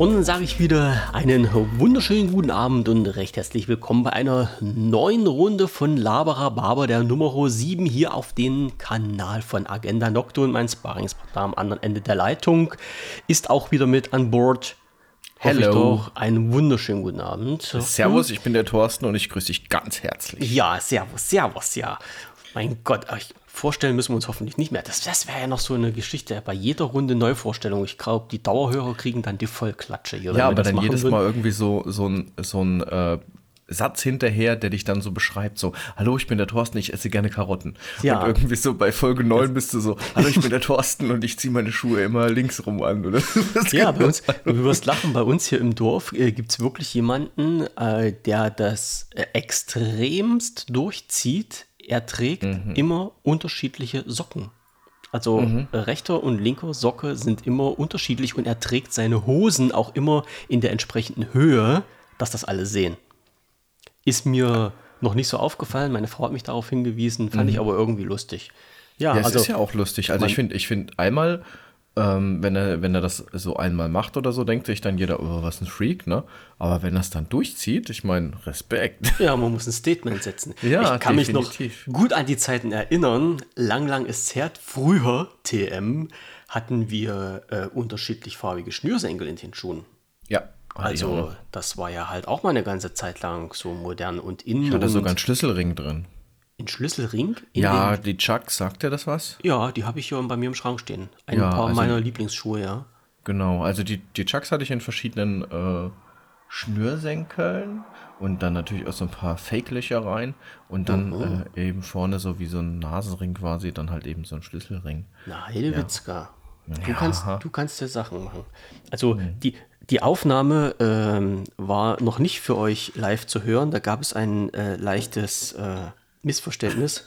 Und dann sage ich wieder einen wunderschönen guten Abend und recht herzlich willkommen bei einer neuen Runde von Labara Barber, der Nummer 7 hier auf dem Kanal von Agenda Nocturne. Mein Sparringspartner am anderen Ende der Leitung ist auch wieder mit an Bord. Hallo. Einen wunderschönen guten Abend. Servus, ich bin der Thorsten und ich grüße dich ganz herzlich. Ja, servus, servus, ja. Mein Gott, ich vorstellen müssen wir uns hoffentlich nicht mehr. Das, das wäre ja noch so eine Geschichte. Bei jeder Runde Neuvorstellung. Ich glaube, die Dauerhörer kriegen dann die Vollklatsche. Hier, ja, aber dann jedes würden. Mal irgendwie so, so ein, so ein äh, Satz hinterher, der dich dann so beschreibt, so, hallo, ich bin der Thorsten, ich esse gerne Karotten. Ja. Und irgendwie so bei Folge 9 bist du so, hallo, ich bin der Thorsten und ich ziehe meine Schuhe immer links rum an, oder? ja, bei uns, du wirst lachen, bei uns hier im Dorf äh, gibt es wirklich jemanden, äh, der das äh, extremst durchzieht, er trägt mhm. immer unterschiedliche Socken. Also mhm. Äh, rechter und linker Socke sind immer unterschiedlich und er trägt seine Hosen auch immer in der entsprechenden Höhe, dass das alle sehen. Ist mir noch nicht so aufgefallen. Meine Frau hat mich darauf hingewiesen, fand mhm. ich aber irgendwie lustig. Ja, ja es also, ist ja auch lustig. Also ich finde, ich finde einmal ähm, wenn, er, wenn er das so einmal macht oder so, denkt sich dann jeder, oh, was ein Freak, ne? Aber wenn er es dann durchzieht, ich meine, Respekt. Ja, man muss ein Statement setzen. Ja, ich kann definitiv. mich noch gut an die Zeiten erinnern. Lang, lang ist her, früher TM hatten wir äh, unterschiedlich farbige Schnürsenkel in den Schuhen. Ja. Also, das war ja halt auch mal eine ganze Zeit lang so modern und innen. Ich hatte sogar einen Schlüsselring drin. In Schlüsselring? In ja, die Chuck, sagt dir das was? Ja, die habe ich hier bei mir im Schrank stehen. Ein ja, paar also, meiner Lieblingsschuhe, ja. Genau, also die, die Chucks hatte ich in verschiedenen äh, Schnürsenkeln und dann natürlich auch so ein paar Fake-Löcher rein und dann mhm. äh, eben vorne so wie so ein Nasenring quasi, dann halt eben so ein Schlüsselring. Na, Helwitzka. Ja. Du, ja. kannst, du kannst ja Sachen machen. Also mhm. die, die Aufnahme ähm, war noch nicht für euch live zu hören. Da gab es ein äh, leichtes äh, Missverständnis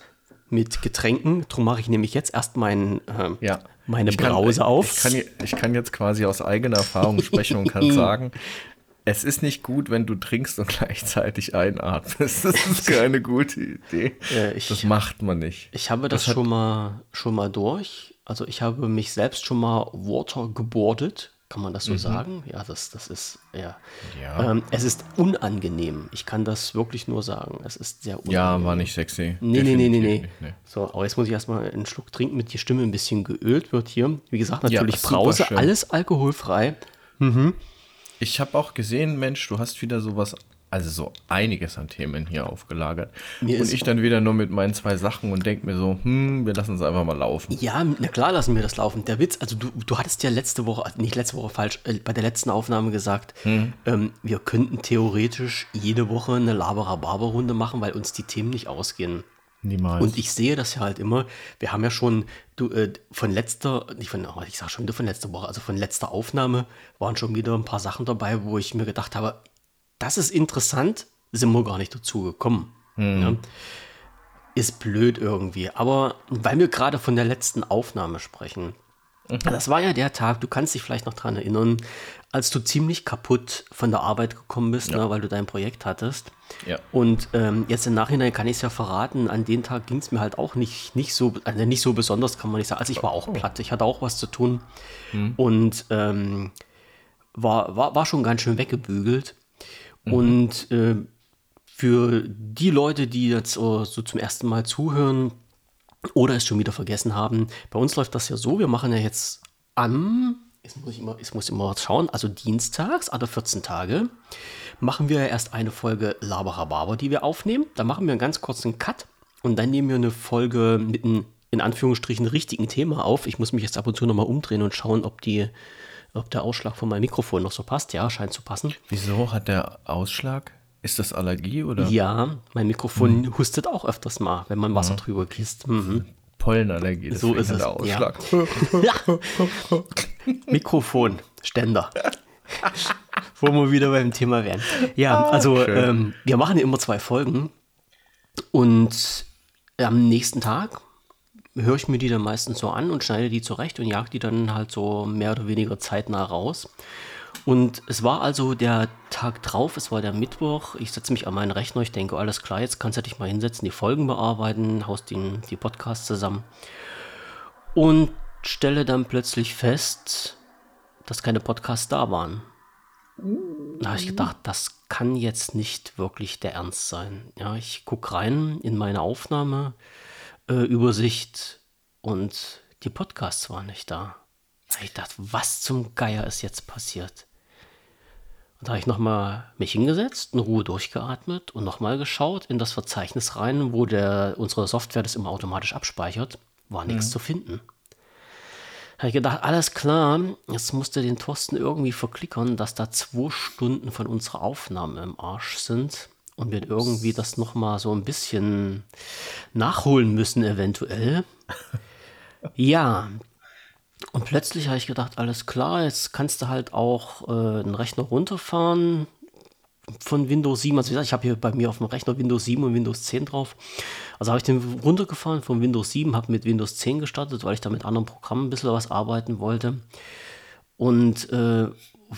mit Getränken. Darum mache ich nämlich jetzt erst mein, äh, ja. meine ich Brause kann, auf. Ich kann, ich kann, jetzt quasi aus eigener Erfahrung sprechen und kann sagen, es ist nicht gut, wenn du trinkst und gleichzeitig einatmest. Das ist keine gute Idee. Äh, ich, das macht man nicht. Ich habe das, das schon, mal, schon mal durch. Also ich habe mich selbst schon mal watergeboardet. Kann man das so mhm. sagen? Ja, das, das ist, ja. ja. Ähm, es ist unangenehm. Ich kann das wirklich nur sagen. Es ist sehr unangenehm. Ja, war nicht sexy. Nee, nee, nee, nee, nee. nee. So, aber jetzt muss ich erstmal einen Schluck trinken, mit die Stimme ein bisschen geölt wird hier. Wie gesagt, natürlich ja, Brause, alles alkoholfrei. Mhm. Ich habe auch gesehen, Mensch, du hast wieder sowas also so einiges an Themen hier aufgelagert. Mir und ich dann wieder nur mit meinen zwei Sachen und denke mir so, hm, wir lassen es einfach mal laufen. Ja, na klar lassen wir das laufen. Der Witz, also du, du hattest ja letzte Woche, nicht letzte Woche falsch, äh, bei der letzten Aufnahme gesagt, hm. ähm, wir könnten theoretisch jede Woche eine Labera-Barber-Runde machen, weil uns die Themen nicht ausgehen. Niemals. Und ich sehe das ja halt immer. Wir haben ja schon du, äh, von letzter, nicht von, oh, ich sag schon wieder von letzter Woche, also von letzter Aufnahme waren schon wieder ein paar Sachen dabei, wo ich mir gedacht habe, das ist interessant, sind wir gar nicht dazu gekommen. Mhm. Ja. Ist blöd irgendwie. Aber weil wir gerade von der letzten Aufnahme sprechen, mhm. das war ja der Tag, du kannst dich vielleicht noch daran erinnern, als du ziemlich kaputt von der Arbeit gekommen bist, ja. ne, weil du dein Projekt hattest. Ja. Und ähm, jetzt im Nachhinein kann ich es ja verraten, an dem Tag ging es mir halt auch nicht, nicht, so, also nicht so besonders, kann man nicht sagen. Also ich war auch oh. platt, ich hatte auch was zu tun mhm. und ähm, war, war, war schon ganz schön weggebügelt. Mhm. Und äh, für die Leute, die jetzt so, so zum ersten Mal zuhören oder es schon wieder vergessen haben, bei uns läuft das ja so, wir machen ja jetzt am, jetzt muss ich immer, jetzt muss ich immer schauen, also dienstags, alle 14 Tage, machen wir erst eine Folge Laberababer, die wir aufnehmen. Da machen wir einen ganz kurzen Cut und dann nehmen wir eine Folge mit einem in Anführungsstrichen richtigen Thema auf. Ich muss mich jetzt ab und zu nochmal umdrehen und schauen, ob die ob der Ausschlag von meinem Mikrofon noch so passt. Ja, scheint zu passen. Wieso hat der Ausschlag? Ist das Allergie oder? Ja, mein Mikrofon hm. hustet auch öfters mal, wenn man Wasser mhm. drüber gießt. Mhm. Pollenallergie, so ist es. der Ausschlag. Ja. ja. Mikrofon, Ständer. Wo wir wieder beim Thema wären. Ja, ah, also ähm, wir machen ja immer zwei Folgen und am nächsten Tag höre ich mir die dann meistens so an und schneide die zurecht und jag die dann halt so mehr oder weniger zeitnah raus. Und es war also der Tag drauf, es war der Mittwoch. Ich setze mich an meinen Rechner, ich denke, alles klar, jetzt kannst du dich mal hinsetzen, die Folgen bearbeiten, haust die, die Podcasts zusammen. Und stelle dann plötzlich fest, dass keine Podcasts da waren. Da habe ich gedacht, das kann jetzt nicht wirklich der Ernst sein. Ja, ich gucke rein in meine Aufnahmeübersicht äh, und die Podcasts waren nicht da. Da habe ich gedacht, was zum Geier ist jetzt passiert? Und da habe ich nochmal mich hingesetzt, in Ruhe durchgeatmet und nochmal geschaut in das Verzeichnis rein, wo der, unsere Software das immer automatisch abspeichert. War nichts mhm. zu finden habe ich gedacht, alles klar, jetzt musste den Thorsten irgendwie verklickern, dass da zwei Stunden von unserer Aufnahme im Arsch sind und wir irgendwie das nochmal so ein bisschen nachholen müssen, eventuell. ja. Und plötzlich habe ich gedacht, alles klar, jetzt kannst du halt auch äh, einen Rechner runterfahren, von Windows 7. Also wie gesagt, ich habe hier bei mir auf dem Rechner Windows 7 und Windows 10 drauf. Also habe ich den runtergefahren von Windows 7, habe mit Windows 10 gestartet, weil ich da mit anderen Programmen ein bisschen was arbeiten wollte. Und äh,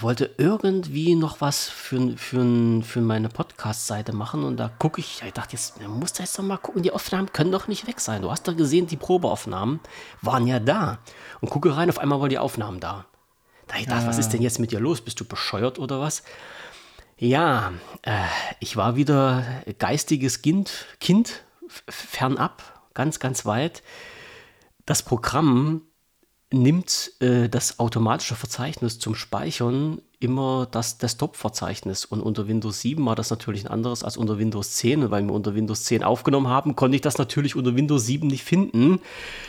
wollte irgendwie noch was für, für, für meine Podcast-Seite machen. Und da gucke ich, ich dachte, jetzt musst du jetzt doch mal gucken, die Aufnahmen können doch nicht weg sein. Du hast doch gesehen, die Probeaufnahmen waren ja da. Und gucke rein, auf einmal waren die Aufnahmen da. Da ich dachte, ja. was ist denn jetzt mit dir los? Bist du bescheuert oder was? Ja, äh, ich war wieder geistiges Kind, Kind fernab, ganz, ganz weit. Das Programm nimmt äh, das automatische Verzeichnis zum Speichern immer das Desktop-Verzeichnis. Und unter Windows 7 war das natürlich ein anderes als unter Windows 10. Und weil wir unter Windows 10 aufgenommen haben, konnte ich das natürlich unter Windows 7 nicht finden.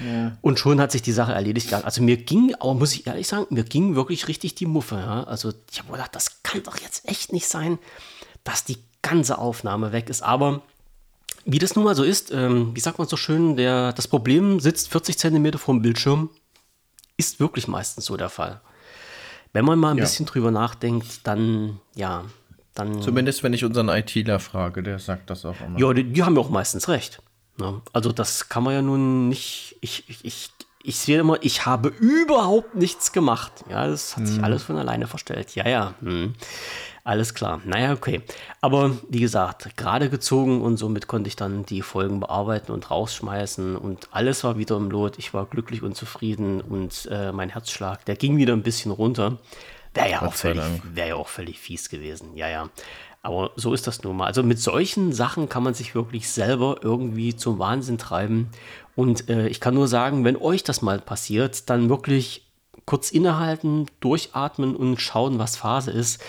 Ja. Und schon hat sich die Sache erledigt. Also mir ging, aber muss ich ehrlich sagen, mir ging wirklich richtig die Muffe. Ja? Also ich habe gedacht, das kann doch jetzt echt nicht sein, dass die ganze Aufnahme weg ist. Aber wie das nun mal so ist, ähm, wie sagt man so schön, der, das Problem sitzt 40 Zentimeter vom Bildschirm ist wirklich meistens so der Fall. Wenn man mal ein ja. bisschen drüber nachdenkt, dann ja, dann. Zumindest wenn ich unseren ITler frage, der sagt das auch immer. Ja, die, die haben ja auch meistens recht. Ne? Also das kann man ja nun nicht. Ich, ich, ich, ich sehe immer, ich habe überhaupt nichts gemacht. Ja, das hat hm. sich alles von alleine verstellt. Ja, ja. Hm. Alles klar. Naja, okay. Aber wie gesagt, gerade gezogen und somit konnte ich dann die Folgen bearbeiten und rausschmeißen und alles war wieder im Lot. Ich war glücklich und zufrieden und äh, mein Herzschlag, der ging wieder ein bisschen runter. Wäre ja, auch völlig, wär ja auch völlig fies gewesen. Ja, ja. Aber so ist das nun mal. Also mit solchen Sachen kann man sich wirklich selber irgendwie zum Wahnsinn treiben. Und äh, ich kann nur sagen, wenn euch das mal passiert, dann wirklich kurz innehalten, durchatmen und schauen, was Phase ist.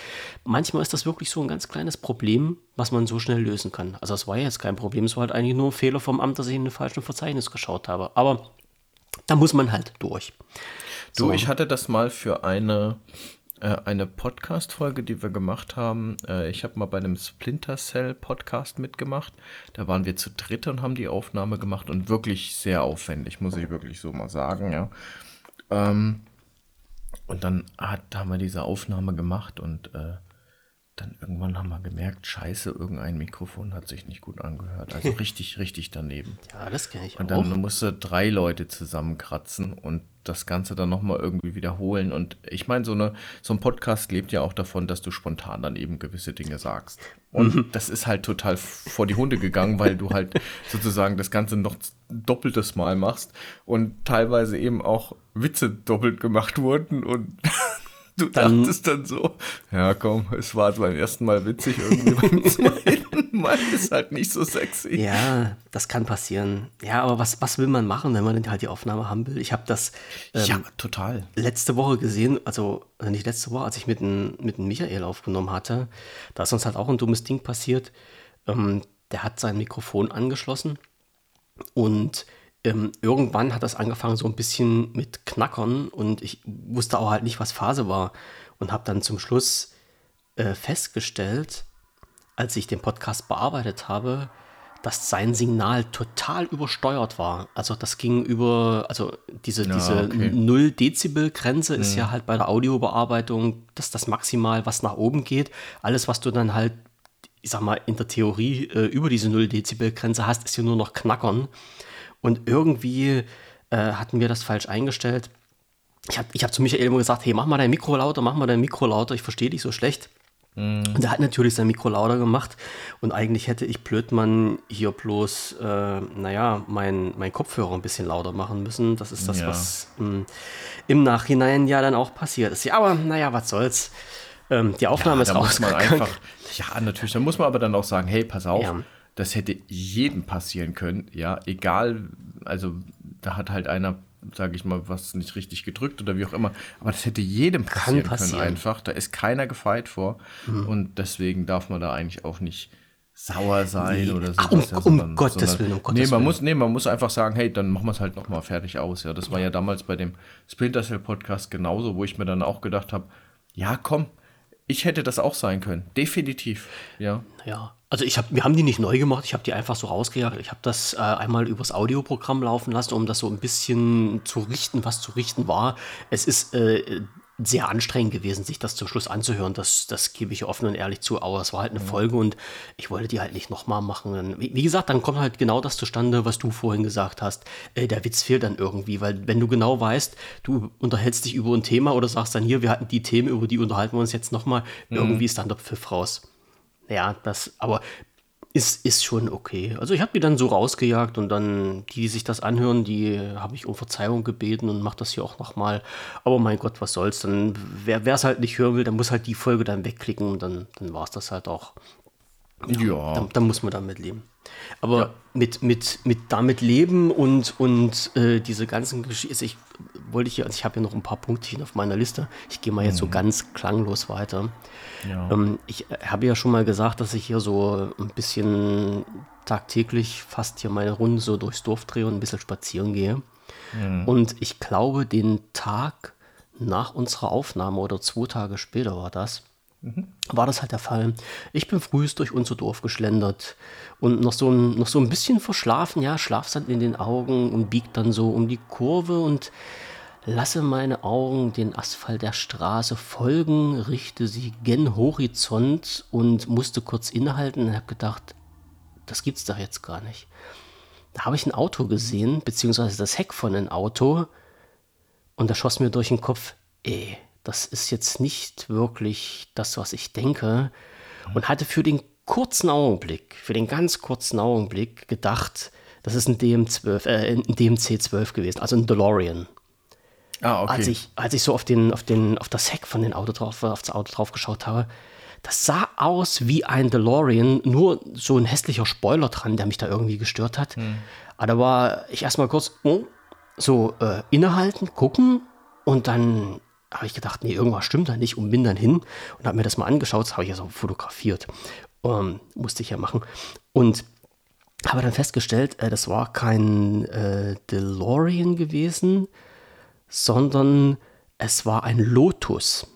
Manchmal ist das wirklich so ein ganz kleines Problem, was man so schnell lösen kann. Also es war jetzt kein Problem, es war halt eigentlich nur ein Fehler vom Amt, dass ich in den falschen Verzeichnis geschaut habe. Aber da muss man halt durch. Du, so. ich hatte das mal für eine äh, eine Podcast-Folge, die wir gemacht haben. Äh, ich habe mal bei einem Splinter Cell Podcast mitgemacht. Da waren wir zu dritt und haben die Aufnahme gemacht und wirklich sehr aufwendig, muss ich wirklich so mal sagen, ja. Ähm, und dann hat, haben wir diese Aufnahme gemacht und äh, dann irgendwann haben wir gemerkt, scheiße, irgendein Mikrofon hat sich nicht gut angehört. Also richtig, richtig daneben. Ja, das kenne ich Und dann auch. musste drei Leute zusammenkratzen und das Ganze dann nochmal irgendwie wiederholen. Und ich meine, so, eine, so ein Podcast lebt ja auch davon, dass du spontan dann eben gewisse Dinge sagst. Und mhm. das ist halt total vor die Hunde gegangen, weil du halt sozusagen das Ganze noch doppeltes Mal machst und teilweise eben auch Witze doppelt gemacht wurden und Du dann, dachtest dann so, ja komm, es war beim ersten Mal witzig, irgendwie beim zweiten Mal ist halt nicht so sexy. Ja, das kann passieren. Ja, aber was, was will man machen, wenn man denn halt die Aufnahme haben will? Ich habe das ähm, ja, total. letzte Woche gesehen, also nicht letzte Woche, als ich mit dem mit Michael aufgenommen hatte, da ist uns halt auch ein dummes Ding passiert. Ähm, der hat sein Mikrofon angeschlossen und ähm, irgendwann hat das angefangen so ein bisschen mit Knackern und ich wusste auch halt nicht, was Phase war und habe dann zum Schluss äh, festgestellt, als ich den Podcast bearbeitet habe, dass sein Signal total übersteuert war. Also das ging über, also diese, ja, diese okay. 0 Dezibel Grenze mhm. ist ja halt bei der Audiobearbeitung das, das maximal, was nach oben geht. Alles, was du dann halt, ich sag mal, in der Theorie äh, über diese 0 Dezibel Grenze hast, ist ja nur noch Knackern. Und irgendwie äh, hatten wir das falsch eingestellt. Ich habe ich hab zu Michael immer gesagt, hey, mach mal dein Mikro lauter, mach mal dein Mikro lauter, ich verstehe dich so schlecht. Mhm. Und er hat natürlich sein Mikro lauter gemacht und eigentlich hätte ich Blödmann hier bloß, äh, naja, mein, mein Kopfhörer ein bisschen lauter machen müssen. Das ist das, ja. was mh, hm, im Nachhinein ja dann auch passiert ist. Ja, aber naja, was soll's. Ähm, die Aufnahme ja, ist rausgegangen. ja, natürlich. Da muss man aber dann auch sagen, hey, pass auf, ja. Das hätte jedem passieren können. Ja, egal, also da hat halt einer sage ich mal, was nicht richtig gedrückt oder wie auch immer. Aber das hätte jedem passieren, passieren. können einfach. Da ist keiner gefeit vor. Mhm. Und deswegen darf man da eigentlich auch nicht sauer sein nee. oder so. Um, ja, um Gottes sondern, Willen, um Gottes nee, man Willen. Muss, nee, man muss einfach sagen, hey, dann machen wir es halt nochmal fertig aus. Ja, das war ja damals bei dem Splinter Cell Podcast genauso, wo ich mir dann auch gedacht habe, ja, komm, ich hätte das auch sein können. Definitiv. Ja. Ja. Also ich habe, wir haben die nicht neu gemacht, ich habe die einfach so rausgejagt. Ich habe das äh, einmal übers Audioprogramm laufen lassen, um das so ein bisschen zu richten, was zu richten war. Es ist äh, sehr anstrengend gewesen, sich das zum Schluss anzuhören. Das, das gebe ich offen und ehrlich zu. Aber es war halt eine Folge und ich wollte die halt nicht nochmal machen. Wie, wie, gesagt, dann kommt halt genau das zustande, was du vorhin gesagt hast. Äh, der Witz fehlt dann irgendwie, weil wenn du genau weißt, du unterhältst dich über ein Thema oder sagst dann hier, wir hatten die Themen, über die unterhalten wir uns jetzt nochmal, mhm. irgendwie ist dann der Pfiff raus. Ja, das, aber ist, ist schon okay. Also ich habe die dann so rausgejagt und dann die, die sich das anhören, die habe ich um Verzeihung gebeten und mache das hier auch nochmal. Aber mein Gott, was soll's. Dann, wer es halt nicht hören will, der muss halt die Folge dann wegklicken und dann, dann war es das halt auch. Ja. ja. Dann, dann, muss man damit leben. Aber ja. mit, mit, mit damit leben und, und äh, diese ganzen Geschichten, ich wollte hier, also ich habe hier noch ein paar Punktchen auf meiner Liste. Ich gehe mal jetzt mhm. so ganz klanglos weiter. Ja. Ähm, ich äh, habe ja schon mal gesagt, dass ich hier so ein bisschen tagtäglich fast hier meine Runde so durchs Dorf drehe und ein bisschen spazieren gehe. Mhm. Und ich glaube, den Tag nach unserer Aufnahme oder zwei Tage später war das, mhm. war das halt der Fall. Ich bin frühest durch unser Dorf geschlendert und noch so ein, noch so ein bisschen verschlafen, ja, Schlafsand in den Augen und biegt dann so um die Kurve und Lasse meine Augen den Asphalt der Straße folgen, richte sie gen Horizont und musste kurz innehalten und habe gedacht, das gibt's doch jetzt gar nicht. Da habe ich ein Auto gesehen, beziehungsweise das Heck von einem Auto, und da schoss mir durch den Kopf, ey, das ist jetzt nicht wirklich das, was ich denke. Und hatte für den kurzen Augenblick, für den ganz kurzen Augenblick gedacht, das ist ein DM12, äh, ein DMC12 gewesen, also ein DeLorean. Ah, okay. Als ich, als ich so auf, den, auf, den, auf das Heck von dem Auto drauf, auf das Auto drauf geschaut habe, das sah aus wie ein DeLorean, nur so ein hässlicher Spoiler dran, der mich da irgendwie gestört hat. Hm. Aber da war ich erstmal kurz oh, so äh, innehalten, gucken und dann habe ich gedacht, nee, irgendwas stimmt da nicht und bin dann hin und habe mir das mal angeschaut, das habe ich ja so fotografiert. Ähm, musste ich ja machen. Und habe dann festgestellt, äh, das war kein äh, DeLorean gewesen, sondern es war ein Lotus.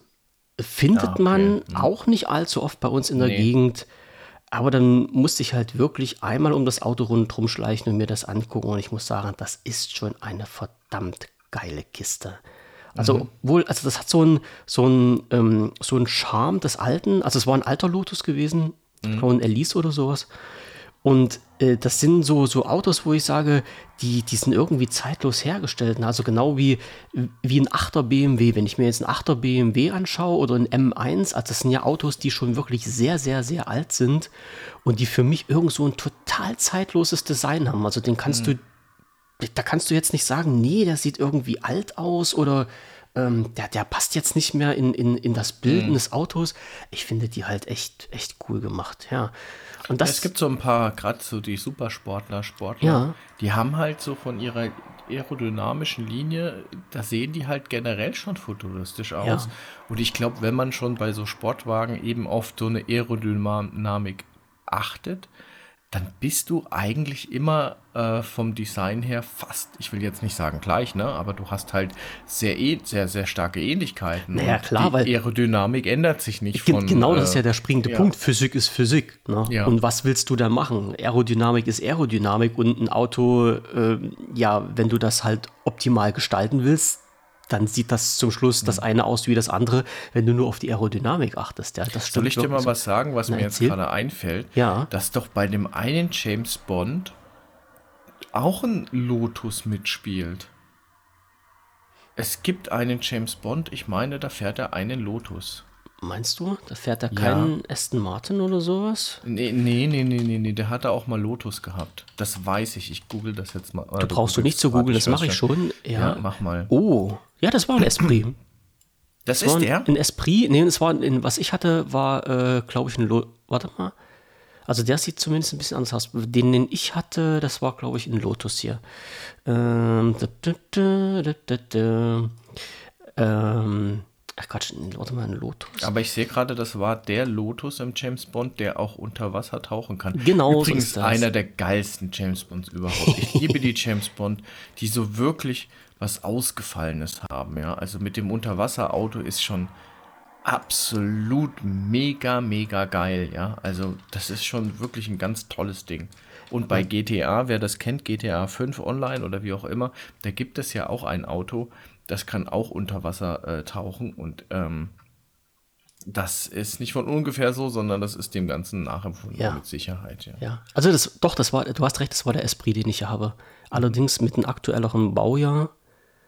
Findet ah, okay. man mhm. auch nicht allzu oft bei uns in der nee. Gegend. Aber dann musste ich halt wirklich einmal um das Auto rundherum schleichen und mir das angucken. Und ich muss sagen, das ist schon eine verdammt geile Kiste. Also mhm. wohl, also das hat so ein so ein ähm, so ein Charme des alten. Also es war ein alter Lotus gewesen, mhm. ein Elise oder sowas. Und äh, das sind so, so Autos, wo ich sage, die, die sind irgendwie zeitlos hergestellt. Also genau wie, wie ein 8er BMW. Wenn ich mir jetzt einen 8er BMW anschaue oder ein M1, also das sind ja Autos, die schon wirklich sehr, sehr, sehr alt sind und die für mich irgend so ein total zeitloses Design haben. Also den kannst mhm. du, da kannst du jetzt nicht sagen, nee, der sieht irgendwie alt aus oder ähm, der, der passt jetzt nicht mehr in, in, in das Bild mhm. des Autos. Ich finde die halt echt, echt cool gemacht, ja. Und das, ja, es gibt so ein paar, gerade so die Supersportler, Sportler, ja. die haben halt so von ihrer aerodynamischen Linie, da sehen die halt generell schon futuristisch aus. Ja. Und ich glaube, wenn man schon bei so Sportwagen eben auf so eine Aerodynamik achtet, dann bist du eigentlich immer äh, vom Design her fast, ich will jetzt nicht sagen gleich, ne, aber du hast halt sehr, sehr, sehr starke Ähnlichkeiten. Naja, klar, die weil. Aerodynamik ändert sich nicht. Von, genau, das ist ja äh, der springende ja. Punkt. Physik ist Physik. Ne? Ja. Und was willst du da machen? Aerodynamik ist Aerodynamik und ein Auto, äh, ja, wenn du das halt optimal gestalten willst, dann sieht das zum Schluss das mhm. eine aus wie das andere, wenn du nur auf die Aerodynamik achtest. Ja, das Soll ich dir mal so. was sagen, was Na, mir jetzt gerade einfällt? Ja. Dass doch bei dem einen James Bond auch ein Lotus mitspielt. Es gibt einen James Bond, ich meine, da fährt er einen Lotus. Meinst du? Da fährt er keinen ja. Aston Martin oder sowas? Nee, nee, nee, nee, nee, nee, der hatte auch mal Lotus gehabt. Das weiß ich. Ich google das jetzt mal. Du brauchst du nicht zu googeln, das mache ich schon. Ja. ja. mach mal. Oh, ja, das war ein Esprit. Das war ist ein- der? Ein Esprit, nee, es war, in, was ich hatte, war, äh, glaube ich, ein, Lo warte mal. Also der sieht zumindest ein bisschen anders aus. Den, den ich hatte, das war, glaube ich, ein Lotus hier. Ähm, da, da, da, da, da, da. ähm, ach Quatsch, warte mal, ein Lotus. Aber ich sehe gerade, das war der Lotus im James Bond, der auch unter Wasser tauchen kann. Genau so Übrigens ist das. einer der geilsten James Bonds überhaupt. Ich liebe die James Bond, die so wirklich was Ausgefallenes haben. Ja, also mit dem Unterwasserauto ist schon absolut mega, mega geil. Ja, also das ist schon wirklich ein ganz tolles Ding. Und bei GTA, wer das kennt, GTA 5 Online oder wie auch immer, da gibt es ja auch ein Auto, das kann auch unter Wasser äh, tauchen und ähm, das ist nicht von ungefähr so, sondern das ist dem Ganzen nachempfunden Ja. mit Sicherheit. Ja. Ja, also das, doch, das war, du hast recht, das war der Esprit, den ich hier habe. Allerdings mit einem aktuelleren Baujahr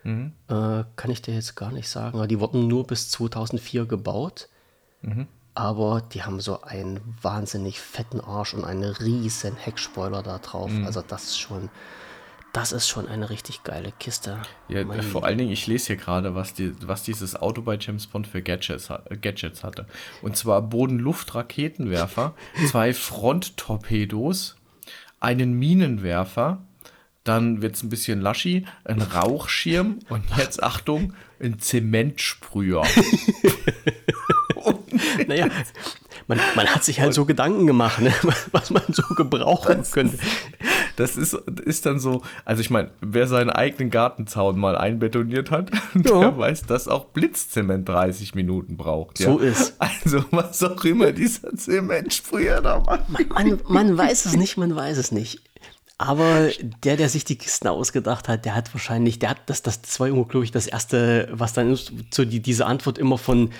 Mhm. äh, kann ich dir jetzt gar nicht sagen. Die wurden nur bis 2004 gebaut, Mhm. aber die haben so einen wahnsinnig fetten Arsch und einen riesen Heckspoiler da drauf. Mhm. Also das ist schon, das ist schon eine richtig geile Kiste. Ja, vor allen Dingen, ich lese hier gerade, was, die, was dieses Auto bei James Bond für Gadgets, Gadgets hatte. Und zwar Boden-Luft-Raketenwerfer, zwei Front-Torpedos, einen Minenwerfer, dann wird es ein bisschen laschi, ein Rauchschirm und jetzt Achtung, ein Zementsprüher. Naja, man, man hat sich halt so Gedanken gemacht, ne, was man so gebrauchen könnte. Das ist, ist dann so, also ich meine, wer seinen eigenen Gartenzaun mal einbetoniert hat, Ja. der weiß, dass auch Blitzzement 30 Minuten braucht. So ist. Also was auch immer dieser Zementsprüher da macht. Man, man weiß es nicht, man weiß es nicht. Aber der, der sich die Kisten ausgedacht hat, der hat wahrscheinlich, der hat das, das, das war irgendwo, glaube ich, das erste, was dann ist, so die, diese Antwort immer von,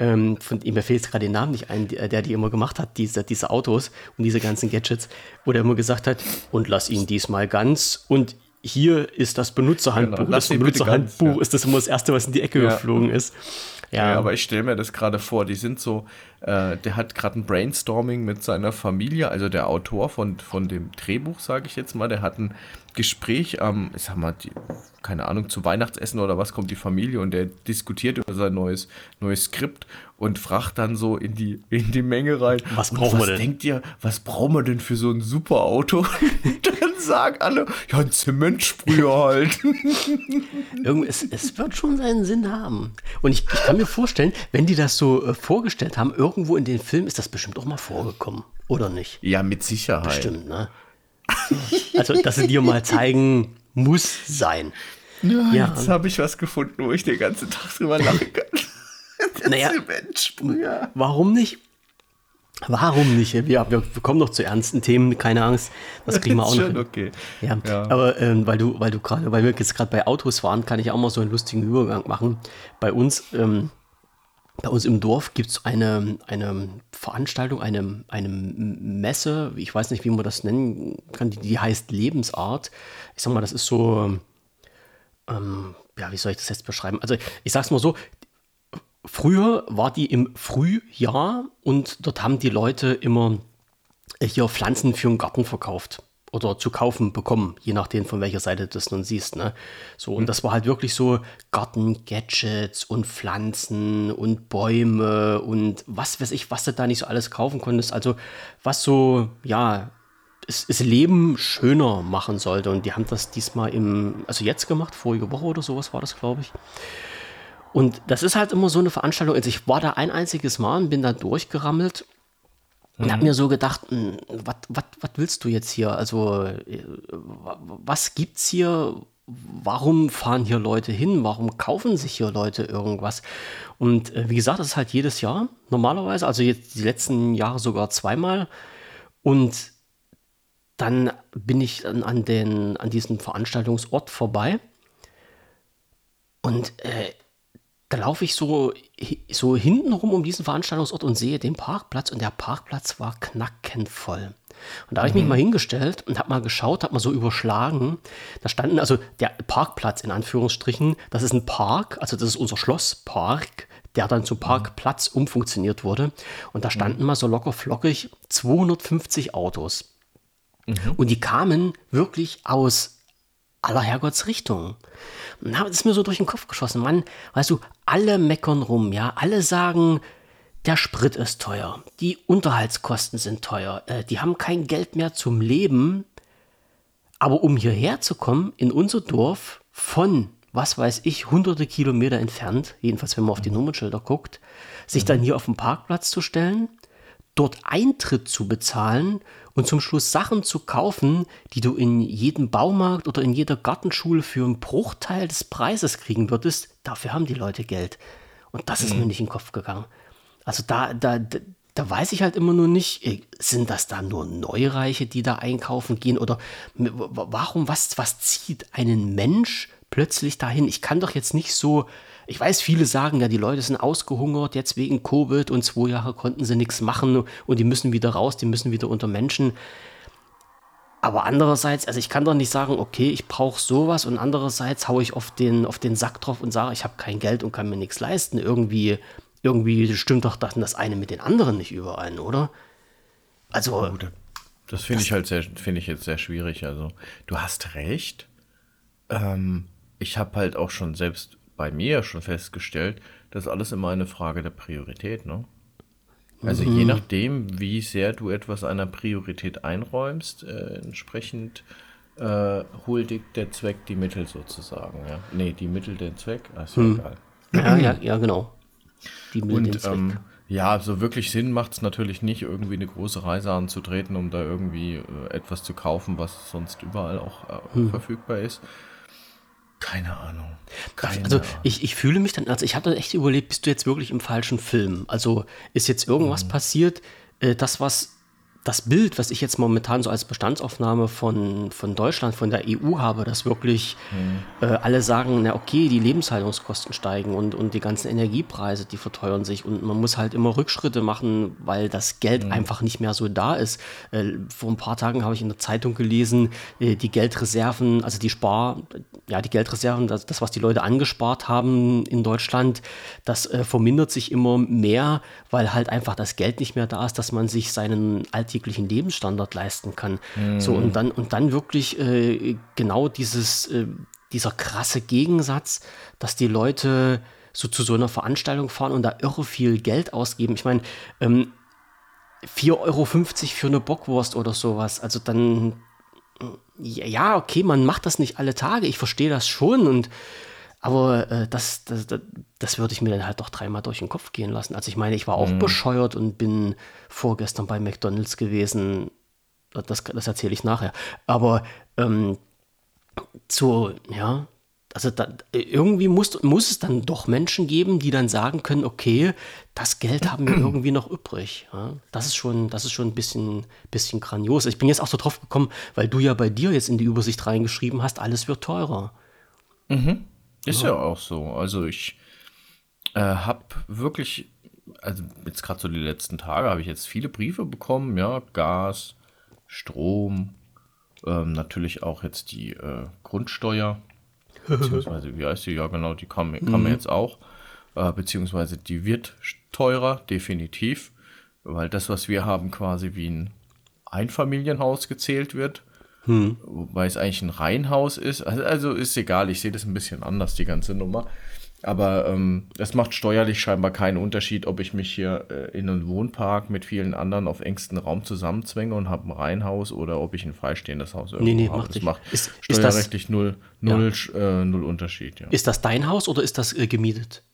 ähm, von ihm, jetzt gerade den Namen nicht ein, der, die immer gemacht hat, diese, diese Autos und diese ganzen Gadgets, wo der immer gesagt hat, und lass ihn diesmal ganz und hier ist das Benutzerhandbuch. Genau, lass das bitte ganz, Benutzerhandbuch ja. ist das immer das Erste, was in die Ecke Ja. geflogen ist. Ja, aber ich stelle mir das gerade vor, die sind so, äh, der hat gerade ein Brainstorming mit seiner Familie, also der Autor von, von dem Drehbuch, sage ich jetzt mal, der hat ein Gespräch am, ich sag mal, die, keine Ahnung, zu Weihnachtsessen oder was kommt die Familie und der diskutiert über sein neues, neues Skript und fragt dann so in die, in die Menge rein. Was "Und brauchen wir was denn?" denkt ihr, was brauchen wir denn für so ein super Auto? dann sagen alle, ja, ein Zementsprüher halt. Es, es wird schon seinen Sinn haben. Und ich, ich kann mir vorstellen, wenn die das so äh, vorgestellt haben, irgendwo in den Film ist das bestimmt auch mal vorgekommen. Oder nicht? ja, mit Sicherheit. Stimmt, ne? Also, dass sie dir mal zeigen, muss sein. Ja, Ja. jetzt habe ich was gefunden, wo ich den ganzen Tag drüber lachen kann. Naja, Zementsprüher. warum nicht? Warum nicht? Wir, wir, kommen noch zu ernsten Themen, keine Angst. Das kriegen wir auch noch. okay. Ja, Ja. aber ähm, weil du, weil du gerade, weil wir jetzt gerade bei Autos waren, kann ich auch mal so einen lustigen Übergang machen. Bei uns, ähm, bei uns im Dorf gibt es eine, eine Veranstaltung, eine, eine Messe, ich weiß nicht, wie man das nennen kann, die, die heißt Lebensart. Ich sag mal, das ist so, ähm, ja, wie soll ich das jetzt beschreiben? Also ich sag's mal so, früher war die im Frühjahr und dort haben die Leute immer hier Pflanzen für den Garten verkauft oder zu kaufen bekommen, je nachdem von welcher Seite du das nun siehst. Ne? So, und das war halt wirklich so Garten-Gadgets und Pflanzen und Bäume und was weiß ich, was du da nicht so alles kaufen konntest. Also was so, ja, es, es Leben schöner machen sollte. Und die haben das diesmal im, also jetzt gemacht, vorige Woche oder sowas war das, glaube ich. Und das ist halt immer so eine Veranstaltung. Also ich war da ein einziges Mal und bin da durchgerammelt und habe mir so gedacht, was willst du jetzt hier? Also, äh, wa- was gibt's hier? Warum fahren hier Leute hin? Warum kaufen sich hier Leute irgendwas? Und äh, wie gesagt, das ist halt jedes Jahr normalerweise, also jetzt die letzten Jahre sogar zweimal. Und dann bin ich an, an, den, an diesem Veranstaltungsort vorbei. Und äh, da laufe ich so, so hintenrum um diesen Veranstaltungsort und sehe den Parkplatz und der Parkplatz war knackenvoll. Und da habe ich mich mal hingestellt und habe mal geschaut, habe mal so überschlagen. Da standen also der Parkplatz in Anführungsstrichen, das ist ein Park, also das ist unser Schlosspark, der dann zu Parkplatz umfunktioniert wurde. Und da standen mal so locker flockig 250 Autos. Und die kamen wirklich aus aller Herrgottsrichtungen. Und da ist mir so durch den Kopf geschossen, Mann, weißt du, alle meckern rum, ja, alle sagen, der Sprit ist teuer, die Unterhaltskosten sind teuer, äh, die haben kein Geld mehr zum Leben. Aber um hierher zu kommen, in unser Dorf, von, was weiß ich, hunderte Kilometer entfernt, jedenfalls wenn man auf die Nummernschilder guckt, sich dann hier auf den Parkplatz zu stellen, dort Eintritt zu bezahlen und zum Schluss Sachen zu kaufen, die du in jedem Baumarkt oder in jeder Gartenschule für einen Bruchteil des Preises kriegen würdest, dafür haben die Leute Geld. Und das ist mhm. mir nicht in den Kopf gegangen. Also da, da, da weiß ich halt immer nur nicht, äh, sind das da nur Neureiche, die da einkaufen gehen oder warum, was, was zieht einen Mensch plötzlich dahin? Ich kann doch jetzt nicht so, ich weiß, viele sagen ja, die Leute sind ausgehungert jetzt wegen Covid und zwei Jahre konnten sie nichts machen und die müssen wieder raus, die müssen wieder unter Menschen. Aber andererseits, also ich kann doch nicht sagen, okay, ich brauche sowas und andererseits haue ich auf den, auf den Sack drauf und sage, ich habe kein Geld und kann mir nichts leisten. Irgendwie irgendwie stimmt doch das eine mit den anderen nicht überein, oder? Also. Oh, das finde ich halt sehr, finde ich jetzt sehr schwierig. Also, du hast recht. Ähm, ich habe halt auch schon selbst bei mir schon festgestellt, das ist alles immer eine Frage der Priorität, ne? Also mhm. je nachdem, wie sehr du etwas einer Priorität einräumst, äh, entsprechend äh, huldigt der Zweck die Mittel sozusagen, ja. Nee, die Mittel den Zweck, also mhm. egal. Ja, ja, ja, genau. Die und ähm, ja, so wirklich Sinn macht es natürlich nicht, irgendwie eine große Reise anzutreten, um da irgendwie äh, etwas zu kaufen, was sonst überall auch äh, hm. verfügbar ist. Keine Ahnung. Keine also ich, ich fühle mich dann, also ich habe dann echt überlegt, bist du jetzt wirklich im falschen Film? Also ist jetzt irgendwas hm. passiert, äh, das was das Bild, was ich jetzt momentan so als Bestandsaufnahme von, von Deutschland, von der EU habe, dass wirklich mhm. äh, alle sagen, na okay, die Lebenshaltungskosten steigen und, und die ganzen Energiepreise, die verteuern sich und man muss halt immer Rückschritte machen, weil das Geld mhm. einfach nicht mehr so da ist. Äh, vor ein paar Tagen habe ich in der Zeitung gelesen, äh, die Geldreserven, also die Spar, ja, die Geldreserven, das, das was die Leute angespart haben in Deutschland, das äh, vermindert sich immer mehr, weil halt einfach das Geld nicht mehr da ist, dass man sich seinen alltäglichen alltäglichen Lebensstandard leisten kann. Mhm. So, und dann, und dann wirklich äh, genau dieses, äh, dieser krasse Gegensatz, dass die Leute so zu so einer Veranstaltung fahren und da irre viel Geld ausgeben. Ich meine, ähm, 4,50 Euro für eine Bockwurst oder sowas. Also dann, ja, okay, man macht das nicht alle Tage. Ich verstehe das schon und aber äh, das, das, das, das würde ich mir dann halt doch dreimal durch den Kopf gehen lassen. Also ich meine, ich war auch mhm. bescheuert und bin vorgestern bei McDonalds gewesen. Das, das erzähle ich nachher. Aber ähm, so, ja, also da, irgendwie muss, muss es dann doch Menschen geben, die dann sagen können, okay, das Geld haben wir irgendwie noch übrig. Ja, das ist schon, das ist schon ein bisschen, bisschen grandios. Ich bin jetzt auch so drauf gekommen, weil du ja bei dir jetzt in die Übersicht reingeschrieben hast, alles wird teurer. Mhm. Ist ja, ja auch so. Also ich äh, habe wirklich, also jetzt gerade so die letzten Tage habe ich jetzt viele Briefe bekommen, ja, Gas, Strom, ähm, natürlich auch jetzt die äh, Grundsteuer, beziehungsweise wie heißt die? Ja, genau, die kam, kam mhm. jetzt auch, äh, beziehungsweise die wird teurer, definitiv, weil das, was wir haben, quasi wie ein Einfamilienhaus gezählt wird. Hm. Wobei es eigentlich ein Reihenhaus ist. Also, also ist egal, ich sehe das ein bisschen anders, die ganze Nummer. Aber ähm, es macht steuerlich scheinbar keinen Unterschied, ob ich mich hier äh, in einen Wohnpark mit vielen anderen auf engstem Raum zusammenzwänge und habe ein Reihenhaus oder ob ich ein freistehendes Haus irgendwo nee, nee, habe. Macht das macht ist, steuerrechtlich ist das, null, null, ja. äh, null Unterschied. Ja. Ist das dein Haus oder ist das äh, gemietet?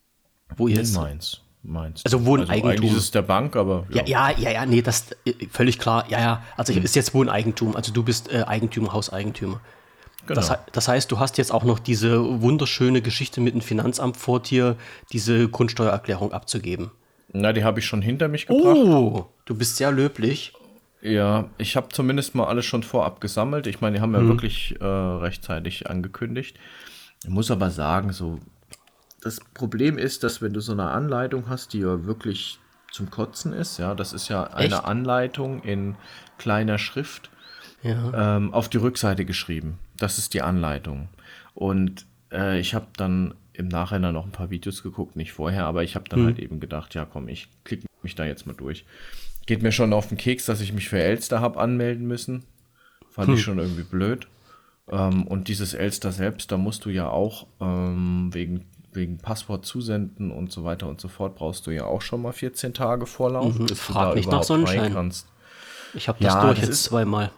Wo ihr nee, meins meinst. Also Wohneigentum. Also eigentlich ist es der Bank, aber. Ja. ja, ja, ja, ja, nee, das äh, völlig klar. Ja, ja. Also hm. ist jetzt Wohneigentum. Also du bist äh, Eigentümer, Hauseigentümer. Genau. Das, das, heißt, du hast jetzt auch noch diese wunderschöne Geschichte mit dem Finanzamt vor dir, diese Grundsteuererklärung abzugeben. Na, die habe ich schon hinter mich gebracht. Oh, du bist sehr löblich. Ja, ich habe zumindest mal alles schon vorab gesammelt. Ich meine, die haben ja hm. wirklich äh, rechtzeitig angekündigt. Ich muss aber sagen, so das Problem ist, dass wenn du so eine Anleitung hast, die ja wirklich zum Kotzen ist, ja, das ist ja eine Echt? Anleitung in kleiner Schrift ja. ähm, auf die Rückseite geschrieben. Das ist die Anleitung. Und äh, ich habe dann im Nachhinein noch ein paar Videos geguckt, nicht vorher, aber ich habe dann hm. halt eben gedacht, ja komm, ich klicke mich da jetzt mal durch. Geht mir schon auf den Keks, dass ich mich für Elster habe anmelden müssen. Fand hm. ich schon irgendwie blöd. Ähm, und dieses Elster selbst, da musst du ja auch ähm, wegen, wegen Passwort zusenden und so weiter und so fort, brauchst du ja auch schon mal 14 Tage Vorlauf, mhm, bis frag du da nach Sonnenschein. kannst. Ich habe das ja, durch das jetzt zweimal.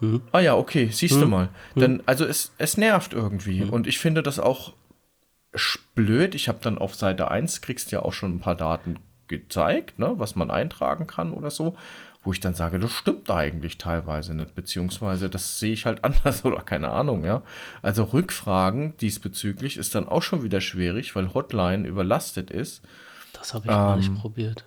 Mhm. Ah ja, okay, siehst mhm. du mal. Denn, also es, es nervt irgendwie. Mhm. Und ich finde das auch blöd. Ich habe dann auf Seite 1, kriegst ja auch schon ein paar Daten gezeigt, ne, was man eintragen kann oder so wo ich dann sage, das stimmt eigentlich teilweise nicht, beziehungsweise das sehe ich halt anders oder keine Ahnung, ja. Also Rückfragen diesbezüglich ist dann auch schon wieder schwierig, weil Hotline überlastet ist. Das habe ich ähm, gar nicht probiert.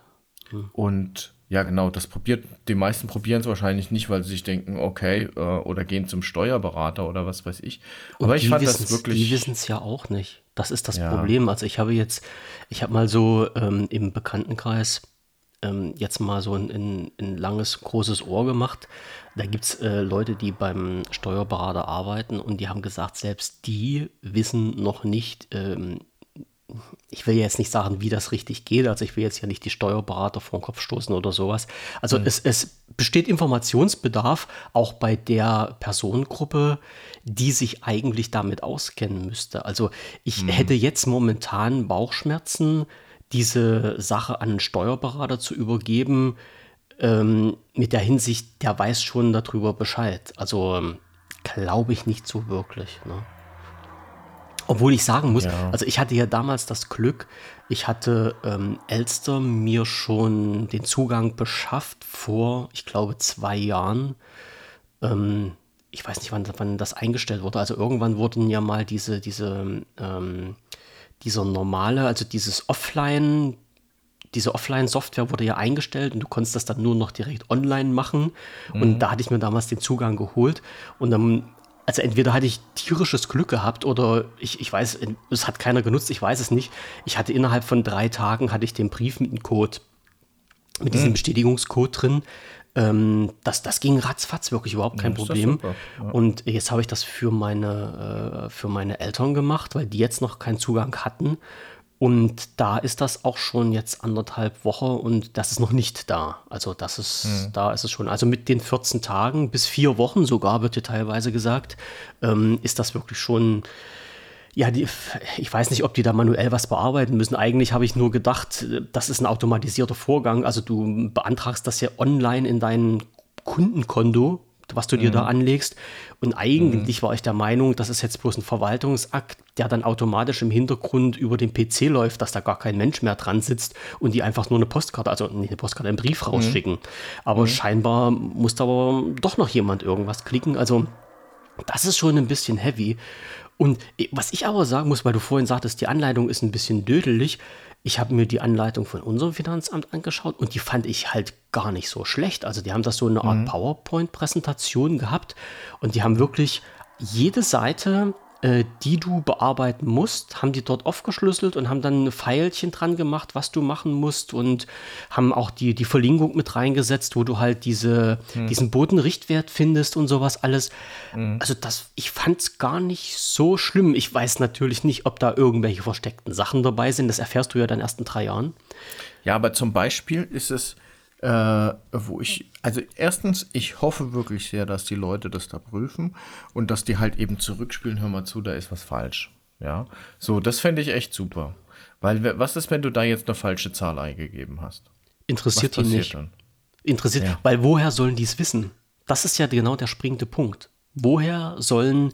Hm. Und ja, genau, das probiert, die meisten probieren es wahrscheinlich nicht, weil sie sich denken, okay, äh, oder gehen zum Steuerberater oder was weiß ich. Aber ich fand das wirklich. Die wissen es ja auch nicht. Das ist das ja. Problem. Also ich habe jetzt, ich habe mal so ähm, im Bekanntenkreis ähm, jetzt mal so ein, ein, langes, großes Ohr gemacht. Da gibt es äh, Leute, die beim Steuerberater arbeiten und die haben gesagt, selbst die wissen noch nicht, ähm, ich will jetzt nicht sagen, wie das richtig geht. Also ich will jetzt ja nicht die Steuerberater vor den Kopf stoßen oder sowas. Also mhm. es, es besteht Informationsbedarf auch bei der Personengruppe, die sich eigentlich damit auskennen müsste. Also ich mhm. hätte jetzt momentan Bauchschmerzen, diese Sache an einen Steuerberater zu übergeben, ähm, mit der Hinsicht, der weiß schon darüber Bescheid. Also ähm, glaube ich nicht so wirklich. Ne? Obwohl ich sagen muss, ja. also ich hatte ja damals das Glück, ich hatte ähm, Elster mir schon den Zugang beschafft vor, ich glaube, zwei Jahren. Ähm, ich weiß nicht, wann, wann, das eingestellt wurde. Also irgendwann wurden ja mal diese, diese ähm, dieser normale, also dieses Offline, diese Offline-Software wurde ja eingestellt und du konntest das dann nur noch direkt online machen. Mhm. Und da hatte ich mir damals den Zugang geholt. Und dann, also entweder hatte ich tierisches Glück gehabt oder ich, ich weiß, es hat keiner genutzt, ich weiß es nicht. Ich hatte innerhalb von drei Tagen hatte ich den Brief mit dem Code, mit diesem mhm. Bestätigungscode drin. Ähm, das, das ging ratzfatz, wirklich überhaupt kein ja, Problem. Ja. Und jetzt habe ich das für meine, äh, für meine Eltern gemacht, weil die jetzt noch keinen Zugang hatten. Und da ist das auch schon jetzt anderthalb Wochen und das ist noch nicht da. Also das ist, mhm. da ist es schon. Also mit den 14 Tagen bis vier Wochen sogar, wird hier teilweise gesagt, ähm, ist das wirklich schon ja, die, ich weiß nicht, ob die da manuell was bearbeiten müssen. Eigentlich habe ich nur gedacht, das ist ein automatisierter Vorgang. Also du beantragst das ja online in dein Kundenkonto, was du dir da mhm. anlegst. Und eigentlich mhm. war ich der Meinung, das ist jetzt bloß ein Verwaltungsakt, der dann automatisch im Hintergrund über den PC läuft, dass da gar kein Mensch mehr dran sitzt und die einfach nur eine Postkarte, also nicht eine Postkarte, einen Brief mhm. rausschicken. Mhm. Aber scheinbar muss da aber doch noch jemand irgendwas klicken. Also das ist schon ein bisschen heavy. Und was ich aber sagen muss, weil du vorhin sagtest, die Anleitung ist ein bisschen dödelig. Ich habe mir die Anleitung von unserem Finanzamt angeschaut und die fand ich halt gar nicht so schlecht. Also die haben das so eine Art mhm. PowerPoint-Präsentation gehabt und die haben wirklich jede Seite äh, die du bearbeiten musst, haben die dort aufgeschlüsselt und haben dann ein Pfeilchen dran gemacht, was du machen musst und haben auch die, die Verlinkung mit reingesetzt, wo du halt diese, hm. diesen Bodenrichtwert findest und sowas alles. Hm. Also das, ich fand es gar nicht so schlimm. Ich weiß natürlich nicht, ob da irgendwelche versteckten Sachen dabei sind. Das erfährst du ja dann erst in drei Jahren. Ja, aber zum Beispiel ist es, äh, wo ich, also erstens, ich hoffe wirklich sehr, dass die Leute das da prüfen und dass die halt eben zurückspielen, hör mal zu, da ist was falsch. Ja, so, das fände ich echt super. Weil, was ist, wenn du da jetzt eine falsche Zahl eingegeben hast? Interessiert die nicht. Dann? Interessiert, ja. weil woher sollen die es wissen? Das ist ja genau der springende Punkt. Woher sollen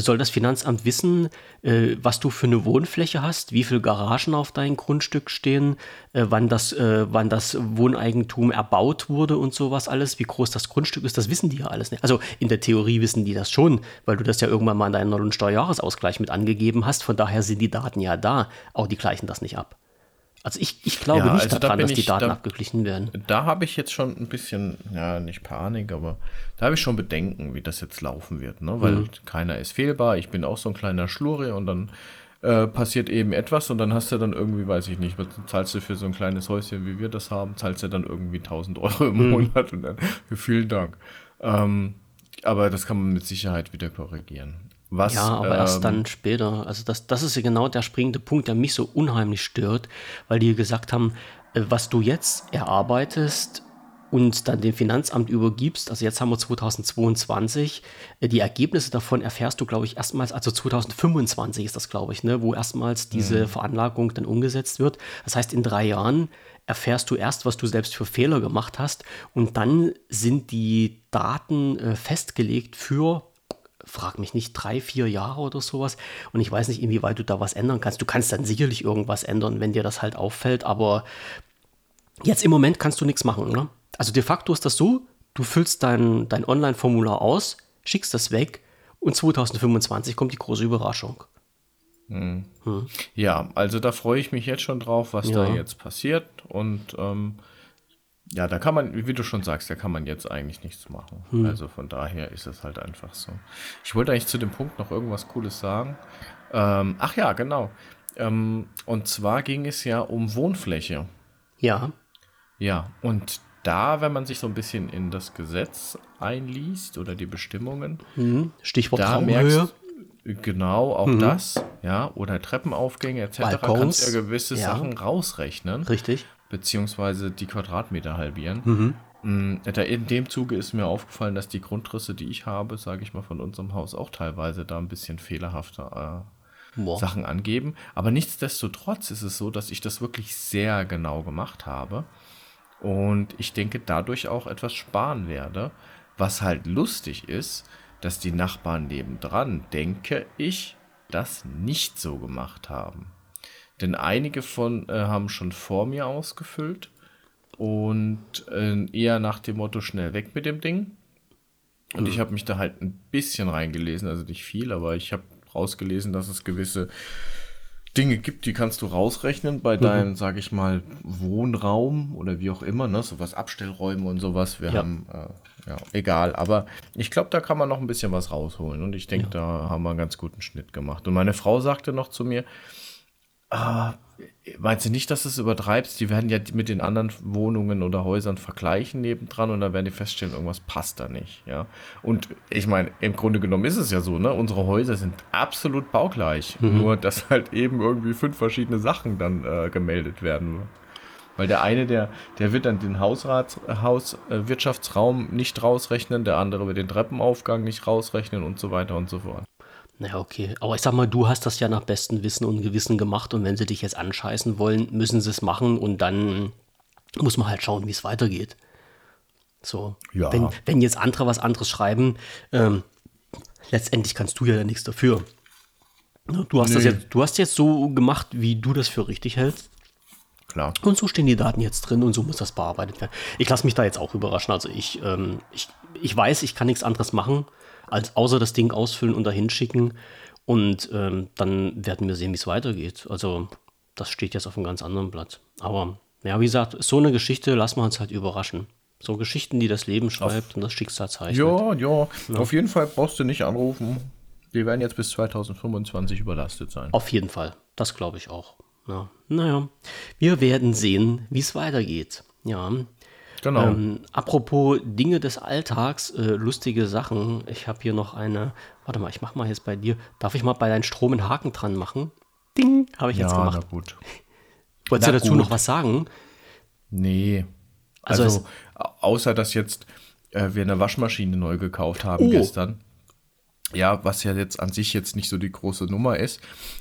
soll das Finanzamt wissen, äh, was du für eine Wohnfläche hast, wie viele Garagen auf deinem Grundstück stehen, äh, wann, das, äh, wann das Wohneigentum erbaut wurde und sowas alles, wie groß das Grundstück ist, das wissen die ja alles nicht. Also in der Theorie wissen die das schon, weil du das ja irgendwann mal in deinem Steuerjahresausgleich mit angegeben hast. Von daher sind die Daten ja da, auch die gleichen das nicht ab. Also ich, ich glaube ja, nicht also daran, da dass die Daten da, abgeglichen werden. Da habe ich jetzt schon ein bisschen, ja, nicht Panik, aber da habe ich schon Bedenken, wie das jetzt laufen wird, ne? Weil mhm. keiner ist fehlbar. Ich bin auch so ein kleiner Schlurri und dann äh, passiert eben etwas und dann hast du dann irgendwie, weiß ich nicht, was zahlst du für so ein kleines Häuschen, wie wir das haben, zahlst du dann irgendwie 1000 Euro im mhm. Monat und dann vielen Dank. Ähm, aber das kann man mit Sicherheit wieder korrigieren. Was, ja, aber ähm, erst dann später. Also das, das ist ja genau der springende Punkt, der mich so unheimlich stört, weil die gesagt haben, äh, was du jetzt erarbeitest, und dann dem Finanzamt übergibst, also jetzt haben wir 2022, äh, die Ergebnisse davon erfährst du, glaube ich, erstmals, also 2025 ist das, glaube ich, ne, wo erstmals diese mhm. Veranlagung dann umgesetzt wird. Das heißt, in drei Jahren erfährst du erst, was du selbst für Fehler gemacht hast und dann sind die Daten äh, festgelegt für frag mich nicht, drei, vier Jahre oder sowas. Und ich weiß nicht, inwieweit du da was ändern kannst. Du kannst dann sicherlich irgendwas ändern, wenn dir das halt auffällt, aber jetzt im Moment kannst du nichts machen, oder? Also de facto ist das so, du füllst dein, dein Online-Formular aus, schickst das weg und 2025 kommt die große Überraschung. Hm. Hm. Ja, also da freue ich mich jetzt schon drauf, was ja. da jetzt passiert. Und ähm, ja, da kann man, wie du schon sagst, da kann man jetzt eigentlich nichts machen. Hm. Also von daher ist es halt einfach so. Ich wollte eigentlich zu dem Punkt noch irgendwas Cooles sagen. Ähm, ach ja, genau. Ähm, und zwar ging es ja um Wohnfläche. Ja. Ja, und da, wenn man sich so ein bisschen in das Gesetz einliest oder die Bestimmungen, mhm. Stichwort da Traumhöhe. Genau, auch mhm. das, ja, oder Treppenaufgänge etc. Balkons, kannst ja gewisse ja. Sachen rausrechnen. Richtig. Beziehungsweise die Quadratmeter halbieren. Mhm. Mm, in dem Zuge ist mir aufgefallen, dass die Grundrisse, die ich habe, sage ich mal, von unserem Haus auch teilweise da ein bisschen fehlerhafter äh, Sachen angeben. Aber nichtsdestotrotz ist es so, dass ich das wirklich sehr genau gemacht habe. Und ich denke, dadurch auch etwas sparen werde. Was halt lustig ist, dass die Nachbarn nebendran, denke ich, das nicht so gemacht haben. Denn einige von äh, haben schon vor mir ausgefüllt und äh, eher nach dem Motto schnell weg mit dem Ding. Und mhm. ich habe mich da halt ein bisschen reingelesen, also nicht viel, aber ich habe rausgelesen, dass es gewisse Dinge gibt, die kannst du rausrechnen bei mhm. deinem, sage ich mal, Wohnraum oder wie auch immer, ne, sowas Abstellräume und sowas. Wir ja. haben, äh, ja, egal. Aber ich glaube, da kann man noch ein bisschen was rausholen und ich denke, ja. da haben wir einen ganz guten Schnitt gemacht. Und meine Frau sagte noch zu mir, ah, Meinst du nicht, dass du es übertreibst? Die werden ja mit den anderen Wohnungen oder Häusern vergleichen nebendran und dann werden die feststellen, irgendwas passt da nicht, ja. Und ich meine, im Grunde genommen ist es ja so, ne? Unsere Häuser sind absolut baugleich, mhm. nur dass halt eben irgendwie fünf verschiedene Sachen dann äh, gemeldet werden. Weil der eine, der, der wird dann den Hausrat, Haus, äh, Wirtschaftsraum nicht rausrechnen, der andere wird den Treppenaufgang nicht rausrechnen und so weiter und so fort. Naja, okay. Aber ich sag mal, du hast das ja nach bestem Wissen und Gewissen gemacht und wenn sie dich jetzt anscheißen wollen, müssen sie es machen und dann muss man halt schauen, wie es weitergeht. So. Ja. Wenn, wenn jetzt andere was anderes schreiben, ähm, letztendlich kannst du ja nichts dafür. Ne, du hast nee. das jetzt, du hast jetzt so gemacht, wie du das für richtig hältst. Klar. Und so stehen die Daten jetzt drin und so muss das bearbeitet werden. Ich lasse mich da jetzt auch überraschen. Also ich, ähm, ich, ich weiß, ich kann nichts anderes machen als außer das Ding ausfüllen und dahin schicken. Und ähm, dann werden wir sehen, wie es weitergeht. Also, das steht jetzt auf einem ganz anderen Blatt. Aber ja, wie gesagt, so eine Geschichte lassen wir uns halt überraschen. So Geschichten, die das Leben schreibt auf, und das Schicksal zeichnet. Ja, ja, ja. Auf jeden Fall brauchst du nicht anrufen. Die werden jetzt bis 2025 überlastet sein. Auf jeden Fall. Das glaube ich auch. Ja. Naja, wir werden sehen, wie es weitergeht. Ja. Genau. Ähm, apropos Dinge des Alltags, äh, lustige Sachen. Ich habe hier noch eine. Warte mal, ich mache mal jetzt bei dir. Darf ich mal bei deinem Strom einen Haken dran machen? Ding, habe ich ja, jetzt gemacht. Na gut. Wolltest du dazu gut. noch was sagen? Nee. Also, also außer dass jetzt äh, wir eine Waschmaschine neu gekauft haben oh. gestern. Ja, was ja jetzt an sich jetzt nicht so die große Nummer ist.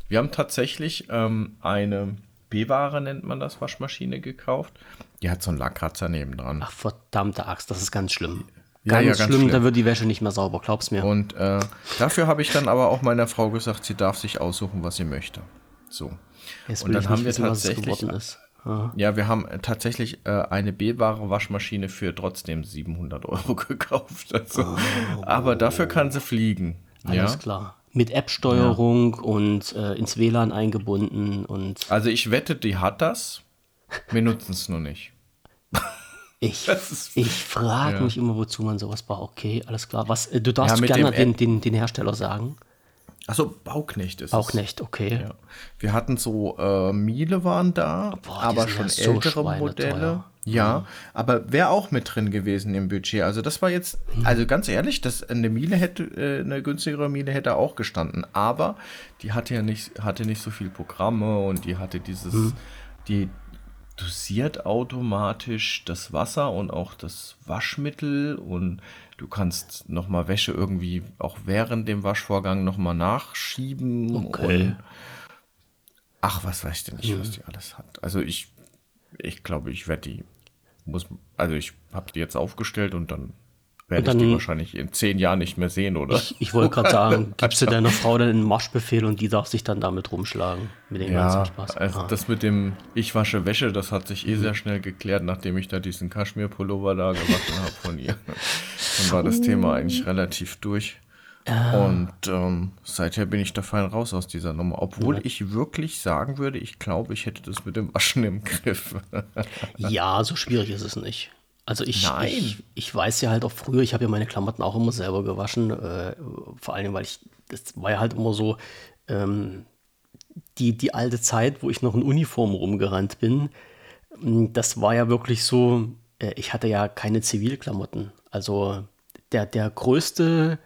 Wir haben tatsächlich ähm, eine B-Ware nennt man das, Waschmaschine gekauft. Die hat so einen Lackkratzer nebendran. Ach, verdammte Axt, das ist ganz schlimm. Ja, ganz, ja, ganz schlimm, schlimm, da wird die Wäsche nicht mehr sauber, glaub's mir. Und äh, dafür habe ich dann aber auch meiner Frau gesagt, sie darf sich aussuchen, was sie möchte. So. Jetzt und dann haben wir tatsächlich. Ja, wir haben tatsächlich äh, eine B-Ware Waschmaschine für trotzdem 700 Euro gekauft. Also, oh. Aber dafür kann sie fliegen. Alles ja? klar mit App-Steuerung ja. und äh, ins WLAN eingebunden und. Also ich wette, die hat das. Wir nutzen es nur nicht. Ich, ich frage ja. mich immer, wozu man sowas braucht. Okay, alles klar. Was, äh, du darfst ja, gerne den, den, den Hersteller sagen. Achso, Bauknecht ist Bauknecht, es. okay. Ja. Wir hatten so äh, Miele waren da, Boah, aber schon ältere so Modelle. Ja, mhm. aber wäre auch mit drin gewesen im Budget. Also das war jetzt, mhm. also ganz ehrlich, das, eine Miele hätte, äh, eine günstigere Miele hätte auch gestanden. Aber die hatte ja nicht, hatte nicht so viel Programme und die hatte dieses, mhm. die dosiert automatisch das Wasser und auch das Waschmittel und du kannst nochmal Wäsche irgendwie auch während dem Waschvorgang nochmal nachschieben. Okay. Und ach, was weiß ich denn nicht, was die alles hat. Also ich, ich glaube, ich werde die, muss, also ich habe die jetzt aufgestellt und dann werde ich die wahrscheinlich in zehn Jahren nicht mehr sehen, oder? Ich, ich wollte gerade sagen, gibst du deiner Frau dann einen Marschbefehl und die darf sich dann damit rumschlagen. Mit dem ja, ganzen Spaß. Also Ah. das mit dem Ich wasche Wäsche, das hat sich eh sehr schnell geklärt, nachdem ich da diesen Kaschmir-Pullover da gewaschen habe von ihr. Dann war das Thema eigentlich relativ durch. Und ähm, seither bin ich da fein raus aus dieser Nummer. Obwohl ich wirklich sagen würde, ich glaube, ich hätte das mit dem Waschen im Griff. Ja, so schwierig ist es nicht. Also ich, ich, ich weiß ja halt auch früher, ich habe ja meine Klamotten auch immer selber gewaschen. Äh, vor allem, weil ich, das war ja halt immer so, ähm, die, die alte Zeit, wo ich noch in Uniform rumgerannt bin, m, das war ja wirklich so, äh, ich hatte ja keine Zivilklamotten. Also der, der größte,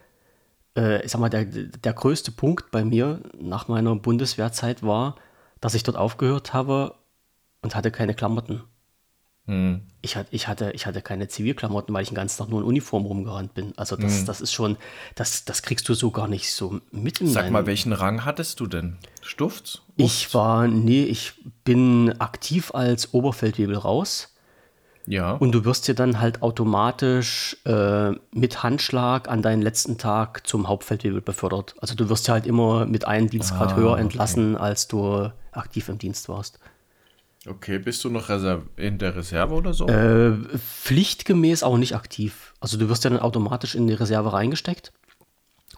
äh, ich sag mal, der, der größte Punkt bei mir nach meiner Bundeswehrzeit war, dass ich dort aufgehört habe und hatte keine Klamotten. Ich, hat, ich, hatte, ich hatte keine Zivilklamotten, weil ich den ganzen Tag nur in Uniform rumgerannt bin. Also das, das ist schon, das, das kriegst du so gar nicht so mit in Sag mal, welchen Rang hattest du denn? Stufts? Ich war, nee, ich bin aktiv als Oberfeldwebel raus. Ja. Und du wirst dir dann halt automatisch äh, mit Handschlag an deinen letzten Tag zum Hauptfeldwebel befördert. Also du wirst ja halt immer mit einem Dienstgrad Ah, höher okay. entlassen, als du aktiv im Dienst warst. Okay, bist du noch in der Reserve oder so? Äh, pflichtgemäß auch nicht aktiv. Also du wirst ja dann automatisch in die Reserve reingesteckt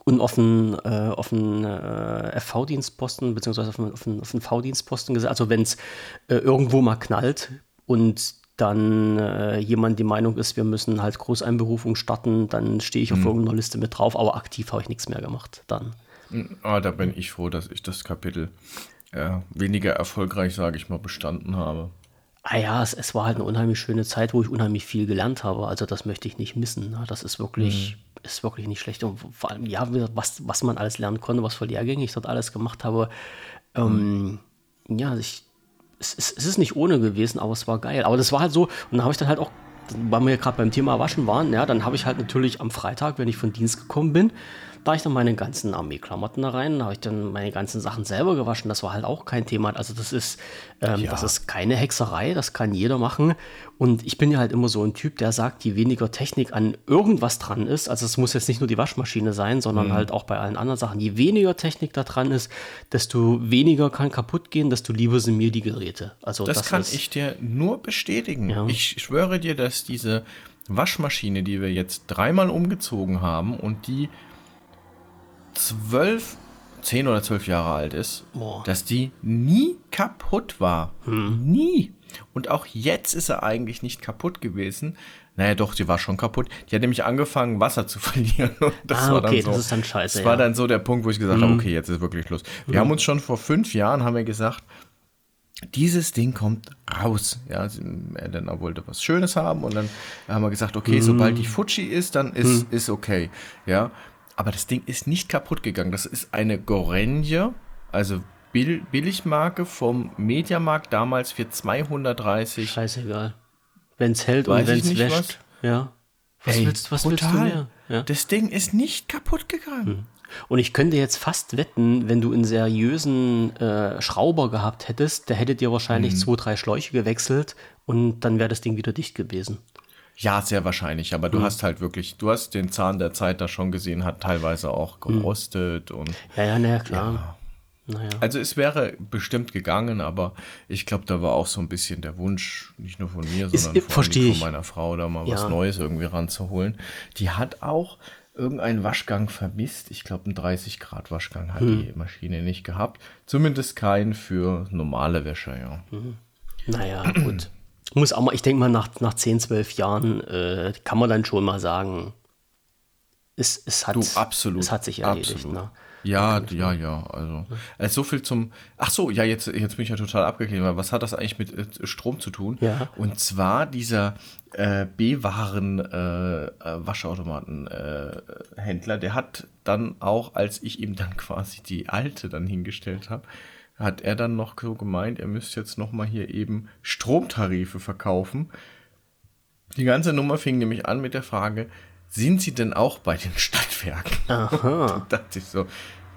und auf einen, äh, auf einen äh, FV-Dienstposten beziehungsweise auf einen, auf einen, einen V-Dienstposten gesetzt. Also wenn es äh, irgendwo mal knallt und dann äh, jemand die Meinung ist, wir müssen halt Großeinberufung starten, dann stehe ich auf irgendeiner Liste mit drauf, aber aktiv habe ich nichts mehr gemacht dann. Ah, da bin ich froh, dass ich das Kapitel äh, weniger erfolgreich, sage ich mal, bestanden habe. Ah ja, es, es war halt eine unheimlich schöne Zeit, wo ich unheimlich viel gelernt habe. Also das möchte ich nicht missen. Ne? Das ist wirklich, ist wirklich nicht schlecht. Und vor allem, ja, was, was man alles lernen konnte, was für Lehrgänge ich dort alles gemacht habe. Ähm, Ja, ich, es, es, es ist nicht ohne gewesen, aber es war geil. Aber das war halt so, und dann habe ich dann halt auch, weil wir gerade beim Thema Waschen waren, ja, dann habe ich halt natürlich am Freitag, wenn ich von Dienst gekommen bin, da ich dann meine ganzen Armeeklamotten da rein, habe ich dann meine ganzen Sachen selber gewaschen. Das war halt auch kein Thema. Also das ist, ähm, Ja. das ist keine Hexerei, das kann jeder machen. Und ich bin ja halt immer so ein Typ, der sagt, je weniger Technik an irgendwas dran ist, also es muss jetzt nicht nur die Waschmaschine sein, Mhm. sondern halt auch bei allen anderen Sachen, je weniger Technik da dran ist, desto weniger kann kaputt gehen, desto lieber sind mir die Geräte. Also Das, kann ist, ich dir nur bestätigen. Ja. Ich schwöre dir, dass diese Waschmaschine, die wir jetzt dreimal umgezogen haben und die zwölf, zehn oder zwölf Jahre alt ist, Boah. dass die nie kaputt war. Nie. Und auch jetzt ist er eigentlich nicht kaputt gewesen. Naja, doch, die war schon kaputt. Die hat nämlich angefangen, Wasser zu verlieren. Und das Ah, war dann okay, so, das ist dann scheiße, Das war ja. Mhm. dann so der Punkt, wo ich gesagt habe, okay, jetzt ist wirklich Schluss. Wir haben uns schon vor fünf Jahren, haben wir gesagt, dieses Ding kommt raus. Ja, sie- Elena wollte was Schönes haben und dann haben wir gesagt, okay, sobald die Fuji ist, dann ist, ist okay. Ja, aber das Ding ist nicht kaputt gegangen. Das ist eine Gorenje, also Bill Billigmarke vom Mediamarkt damals für 230. scheißegal. Wenn es hält Weiß und es wäscht. Ja. Was, Ey, willst, was willst du mehr? Ja. Das Ding ist nicht kaputt gegangen. Und ich könnte jetzt fast wetten, wenn du einen seriösen äh, Schrauber gehabt hättest, der hätte dir wahrscheinlich Mhm. zwei, drei Schläuche gewechselt und dann wäre das Ding wieder dicht gewesen. Ja, sehr wahrscheinlich, aber du hast halt wirklich, du hast den Zahn der Zeit da schon gesehen, hat teilweise auch gerostet und Ja, ja, naja, klar. Naja. also es wäre bestimmt gegangen, aber ich glaube, da war auch so ein bisschen der Wunsch, nicht nur von mir, Ist- sondern ich. von meiner Frau, da mal was Ja. Neues irgendwie ranzuholen. Die hat auch irgendeinen Waschgang vermisst. Ich glaube, einen 30 Grad Waschgang hat Hm. die Maschine nicht gehabt. Zumindest keinen für normale Wäsche, ja. Naja, gut. Muss auch mal, ich denke mal, nach, nach 10, 12 Jahren äh, kann man dann schon mal sagen, es, es, hat, Du, absolut. es hat sich erledigt. Ne? Ja, ja, ja, also. äh, so viel zum. Ach so, ja, jetzt, jetzt bin ich ja total abgeklärt, weil was hat das eigentlich mit äh, Strom zu tun? Ja. Und zwar dieser äh, B-Waren äh, äh, äh, der hat dann auch, als ich ihm dann quasi die alte dann hingestellt habe, hat er dann noch so gemeint, er müsste jetzt noch mal hier eben Stromtarife verkaufen. Die ganze Nummer fing nämlich an mit der Frage, sind Sie denn auch bei den Stadtwerken? Aha. da dachte ich so,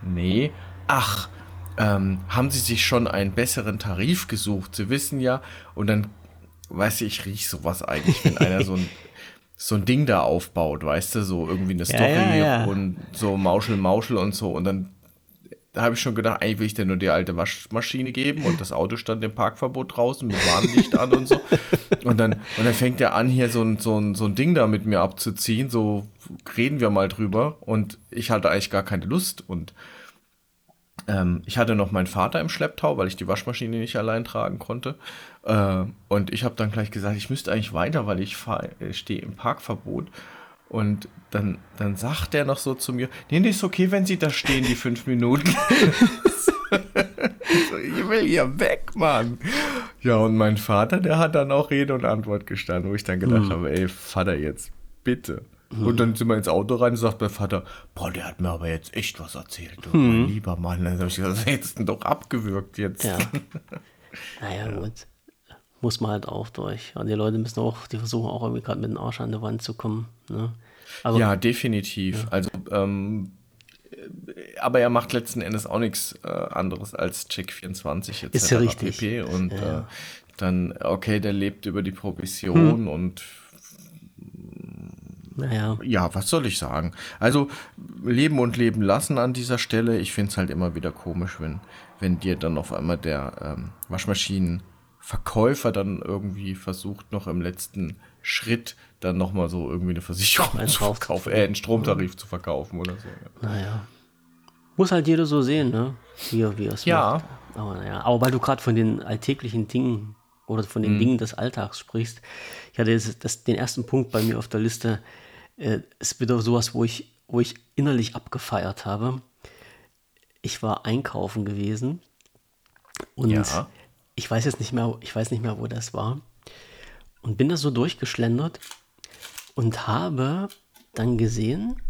nee. Ach, ähm, haben Sie sich schon einen besseren Tarif gesucht? Sie wissen ja, und dann, weiß ich, ich rieche sowas eigentlich, wenn einer so ein so ein Ding da aufbaut, weißt du, so irgendwie eine Story ja, ja, ja. und so Mauschel, Mauschel und so. Und dann da habe ich schon gedacht, eigentlich will ich dir nur die alte Waschmaschine geben und das Auto stand im Parkverbot draußen mit Warnlicht an und so. Und dann, und dann fängt er an, hier so ein, so, ein, so ein Ding da mit mir abzuziehen, so reden wir mal drüber. Und ich hatte eigentlich gar keine Lust. Und ähm, ich hatte noch meinen Vater im Schlepptau, weil ich die Waschmaschine nicht allein tragen konnte. Äh, und ich habe dann gleich gesagt, ich müsste eigentlich weiter, weil ich, ich stehe im Parkverbot. Und dann, dann sagt er noch so zu mir, nee, nee, ist okay, wenn Sie da stehen, die fünf Minuten. ich will hier weg, Mann. Ja, und mein Vater, der hat dann auch Rede und Antwort gestanden, wo ich dann gedacht mhm. habe, ey, Vater, jetzt bitte. Mhm. Und dann sind wir ins Auto rein und sagt mein Vater, boah, der hat mir aber jetzt echt was erzählt. Du, mhm. Mein lieber Mann, dann habe ich gesagt, jetzt doch abgewürgt jetzt. Ja. Naja, ja. gut muss man halt auch durch. Und die Leute müssen auch, die versuchen auch irgendwie gerade mit dem Arsch an die Wand zu kommen. Ne? Also, ja, definitiv. Ja. Also, ähm, aber er macht letzten Endes auch nichts äh, anderes als Check24 etc. Ist ja richtig. Pp. Und ja. äh, dann, okay, der lebt über die Provision hm. und naja. Ja, was soll ich sagen? Also leben und leben lassen an dieser Stelle. Ich finde es halt immer wieder komisch, wenn, wenn dir dann auf einmal der ähm, Waschmaschinen Verkäufer dann irgendwie versucht, noch im letzten Schritt dann nochmal so irgendwie eine Versicherung einen zu verkaufen, äh, einen Stromtarif zu verkaufen oder so. Ja. Naja. Muss halt jeder so sehen, ne? Wie, wie er es ja. macht. Aber naja, aber weil du gerade von den alltäglichen Dingen oder von den mhm. Dingen des Alltags sprichst, ich hatte das, das, den ersten Punkt bei mir auf der Liste, äh, ist wieder sowas, wo ich, wo ich innerlich abgefeiert habe. Ich war einkaufen gewesen und ja ich weiß jetzt nicht mehr, ich weiß nicht mehr, wo das war. Und bin da so durchgeschlendert und habe dann gesehen,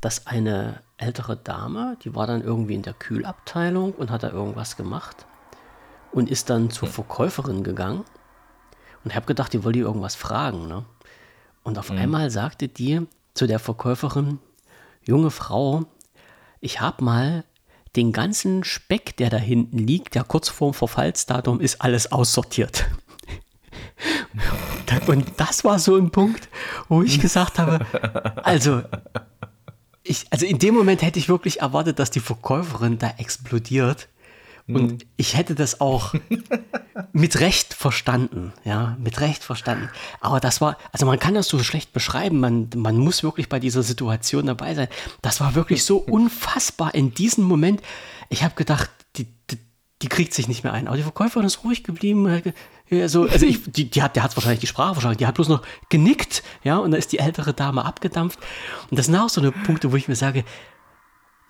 dass eine ältere Dame, die war dann irgendwie in der Kühlabteilung und hat da irgendwas gemacht und ist dann zur Verkäuferin gegangen und habe gedacht, die wollte irgendwas fragen. Ne? Und auf mhm. einmal sagte die zu der Verkäuferin, junge Frau, ich habe mal den ganzen Speck, der da hinten liegt, der kurz vorm Verfallsdatum ist, alles aussortiert. Und das war so ein Punkt, wo ich gesagt habe, also, ich, also in dem Moment hätte ich wirklich erwartet, dass die Verkäuferin da explodiert und mhm. ich hätte das auch mit Recht verstanden, ja, mit Recht verstanden. Aber das war, also man kann das so schlecht beschreiben, man, man muss wirklich bei dieser Situation dabei sein. Das war wirklich so unfassbar in diesem Moment. Ich habe gedacht, die, die, die, kriegt sich nicht mehr ein. Aber die Verkäuferin ist ruhig geblieben. Also, also ich, die, die hat, der hat wahrscheinlich die Sprache wahrscheinlich, die hat bloß noch genickt, ja, und da ist die ältere Dame abgedampft. Und das sind auch so eine Punkte, wo ich mir sage,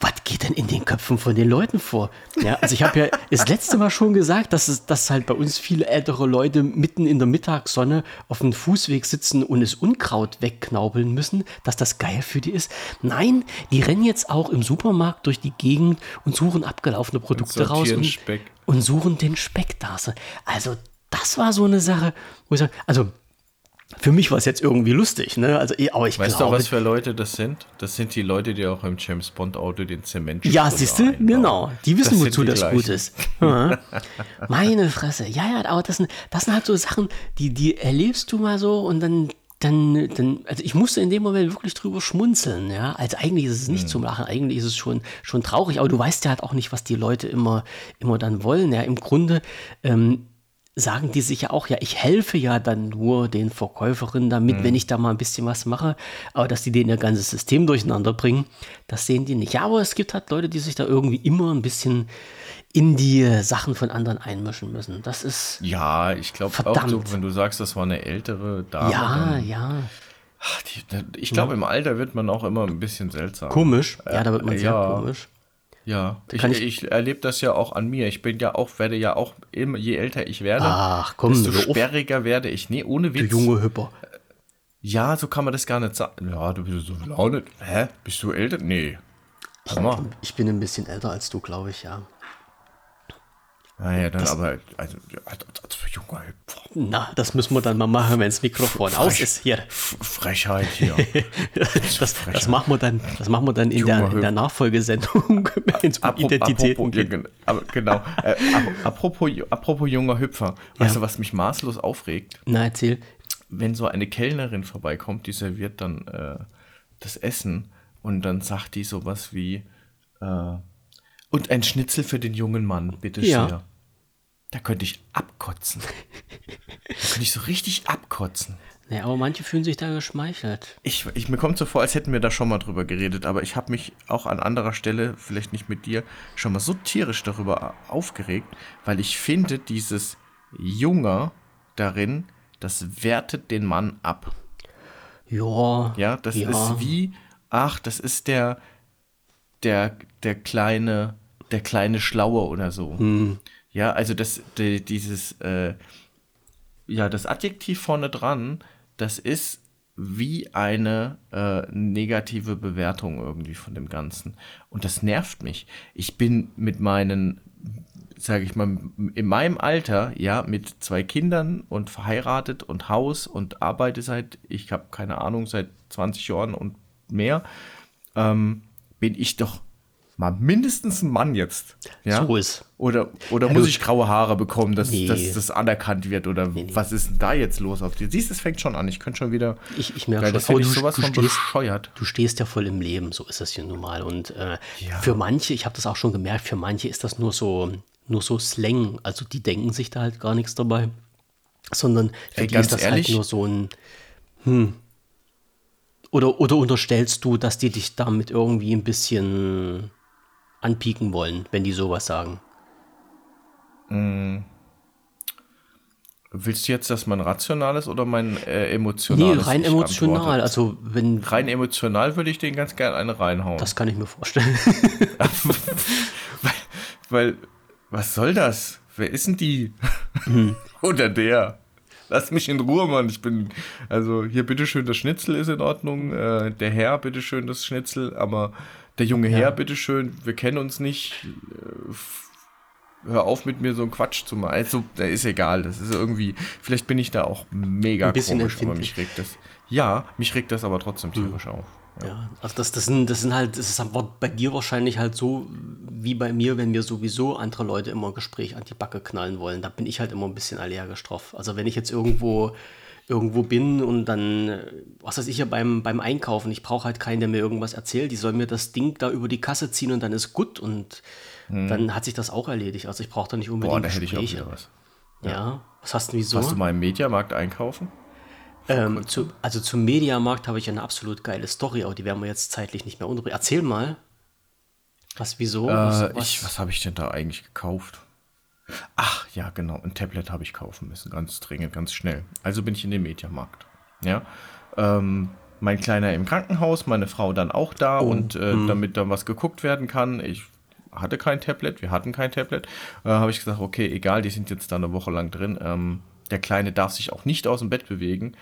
was geht denn in den Köpfen von den Leuten vor? Ja, also ich habe ja das letzte Mal schon gesagt, dass es dass halt bei uns viele ältere Leute mitten in der Mittagssonne auf dem Fußweg sitzen und das Unkraut wegknaubeln müssen, dass das geil für die ist. Nein, die rennen jetzt auch im Supermarkt durch die Gegend und suchen abgelaufene Produkte und raus und, und, suchen den Speck da. Also das war so eine Sache, wo ich sage, also für mich war es jetzt irgendwie lustig, ne? Also, eh, aber ich weißt glaube, du, was für Leute das sind? Das sind die Leute, die auch im James Bond Auto den Zement Ja, siehst du? Genau. Die wissen, das wozu das gleichen. gut ist. Meine Fresse. Ja, ja, aber das sind, das sind halt so Sachen, die, die erlebst du mal so und dann, dann, dann, also ich musste in dem Moment wirklich drüber schmunzeln, ja. Also eigentlich ist es nicht hm. zum Lachen, eigentlich ist es schon, schon traurig, aber du weißt ja halt auch nicht, was die Leute immer, immer dann wollen, ja. Im Grunde, ähm, sagen die sich ja auch, ja, ich helfe ja dann nur den Verkäuferinnen damit, mhm. wenn ich da mal ein bisschen was mache, aber dass die denen ihr ganzes System durcheinander bringen, das sehen die nicht. Ja, aber es gibt halt Leute, die sich da irgendwie immer ein bisschen in die Sachen von anderen einmischen müssen. Das ist. Ja, ich glaube auch, so, wenn du sagst, das war eine ältere Dame. Ja, ja. Ach, die, ich glaube, ja. im Alter wird man auch immer ein bisschen seltsam. Komisch. Ja, da wird man äh, sehr ja. komisch. Ja, ich, ich, ich erlebe das ja auch an mir. Ich bin ja auch, werde ja auch, immer, je älter ich werde, Ach, komm, desto sperriger werde ich. Nee, ohne Witz. Du junge Hüpper. Ja, so kann man das gar nicht sagen. Ja, du bist so laune. Hä? Bist du älter? Nee. Ich, ich bin ein bisschen älter als du, glaube ich, ja. Naja, dann das, aber, also, als, als junger Hüpfer. Na, das müssen wir dann mal machen, wenn das Mikrofon Frech, aus ist hier. Frechheit hier. das, Frechheit. das, machen wir dann, das machen wir dann in, der, in der Nachfolgesendung, wenn es um apropos, Identitäten geht. Aber genau. Äh, apropos, apropos junger Hüpfer, ja. weißt du, was mich maßlos aufregt? Na, erzähl. Wenn so eine Kellnerin vorbeikommt, die serviert dann äh, das Essen und dann sagt die sowas wie, äh, und ein Schnitzel für den jungen Mann, bitte ja. sehr. Da könnte ich abkotzen. da könnte ich so richtig abkotzen. Naja, aber manche fühlen sich da geschmeichelt. Ich, ich, mir kommt so vor, als hätten wir da schon mal drüber geredet, aber ich habe mich auch an anderer Stelle, vielleicht nicht mit dir, schon mal so tierisch darüber aufgeregt, weil ich finde, dieses Junger darin, das wertet den Mann ab. Ja. Ja, das ja. ist wie, ach, das ist der, der, der kleine, der kleine Schlaue oder so. Hm. Ja, also das, die, dieses, äh, ja, das Adjektiv vorne dran, das ist wie eine äh, negative Bewertung irgendwie von dem Ganzen. Und das nervt mich. Ich bin mit meinen, sage ich mal, in meinem Alter, ja, mit zwei Kindern und verheiratet und Haus und arbeite seit, ich habe keine Ahnung, seit 20 Jahren und mehr, ähm, bin ich doch mal mindestens ein Mann jetzt. Ja? So ist. Oder, oder ja, muss ich graue Haare bekommen, dass, nee. dass das anerkannt wird? Oder nee, nee. was ist denn da jetzt los auf dir? Siehst du, es fängt schon an. Ich könnte schon wieder. Ich, ich merke das schon, du, sowas du, von stehst, bescheuert. Du stehst ja voll im Leben, so ist das hier nun mal. Und äh, ja. für manche, ich habe das auch schon gemerkt, für manche ist das nur so, nur so Slang. Also die denken sich da halt gar nichts dabei. Sondern für Ey, die ist das halt ehrlich? halt nur so ein. Hm, oder, oder unterstellst du, dass die dich damit irgendwie ein bisschen anpieken wollen, wenn die sowas sagen? Mm. Willst du jetzt, dass man rational ist oder mein äh, emotional? Nee, rein emotional. Also wenn rein emotional würde ich den ganz gerne eine reinhauen. Das kann ich mir vorstellen. weil, weil, was soll das? Wer ist denn die? Hm. oder der? Lass mich in Ruhe, Mann. Ich bin, also hier bitteschön, das Schnitzel ist in Ordnung. Äh, der Herr, bitteschön, das Schnitzel. Aber der junge Herr, bitteschön, wir kennen uns nicht. Äh, hör auf mit mir so einen Quatsch zu machen. Also, der ist egal. Das ist irgendwie, vielleicht bin ich da auch mega Ein bisschen komisch, aber mich regt das. Ja, mich regt das aber trotzdem tierisch mhm. auf. Ja. ja, also das, das, sind, das sind halt, das ist bei dir wahrscheinlich halt so wie bei mir, wenn mir sowieso andere Leute immer ein Gespräch an die Backe knallen wollen. Da bin ich halt immer ein bisschen allergisch drauf. Also wenn ich jetzt irgendwo irgendwo bin und dann, was weiß ich ja beim, beim Einkaufen, ich brauche halt keinen, der mir irgendwas erzählt, die soll mir das Ding da über die Kasse ziehen und dann ist gut und hm. dann hat sich das auch erledigt. Also ich brauche da nicht unbedingt Boah, da hätte ich auch wieder was. Ja. ja. was hast du, wieso? Hast du mal im Mediamarkt einkaufen? Ähm, zu, also zum Mediamarkt habe ich eine absolut geile Story, aber die werden wir jetzt zeitlich nicht mehr unterbringen. Erzähl mal. Was, wieso? Äh, was, was? was habe ich denn da eigentlich gekauft? Ach ja, genau, ein Tablet habe ich kaufen müssen, ganz dringend, ganz schnell. Also bin ich in den Mediamarkt. Ja. Ähm, mein Kleiner im Krankenhaus, meine Frau dann auch da oh. und äh, hm. damit dann was geguckt werden kann. Ich hatte kein Tablet, wir hatten kein Tablet. Äh, habe ich gesagt, okay, egal, die sind jetzt da eine Woche lang drin. Ähm, der Kleine darf sich auch nicht aus dem Bett bewegen.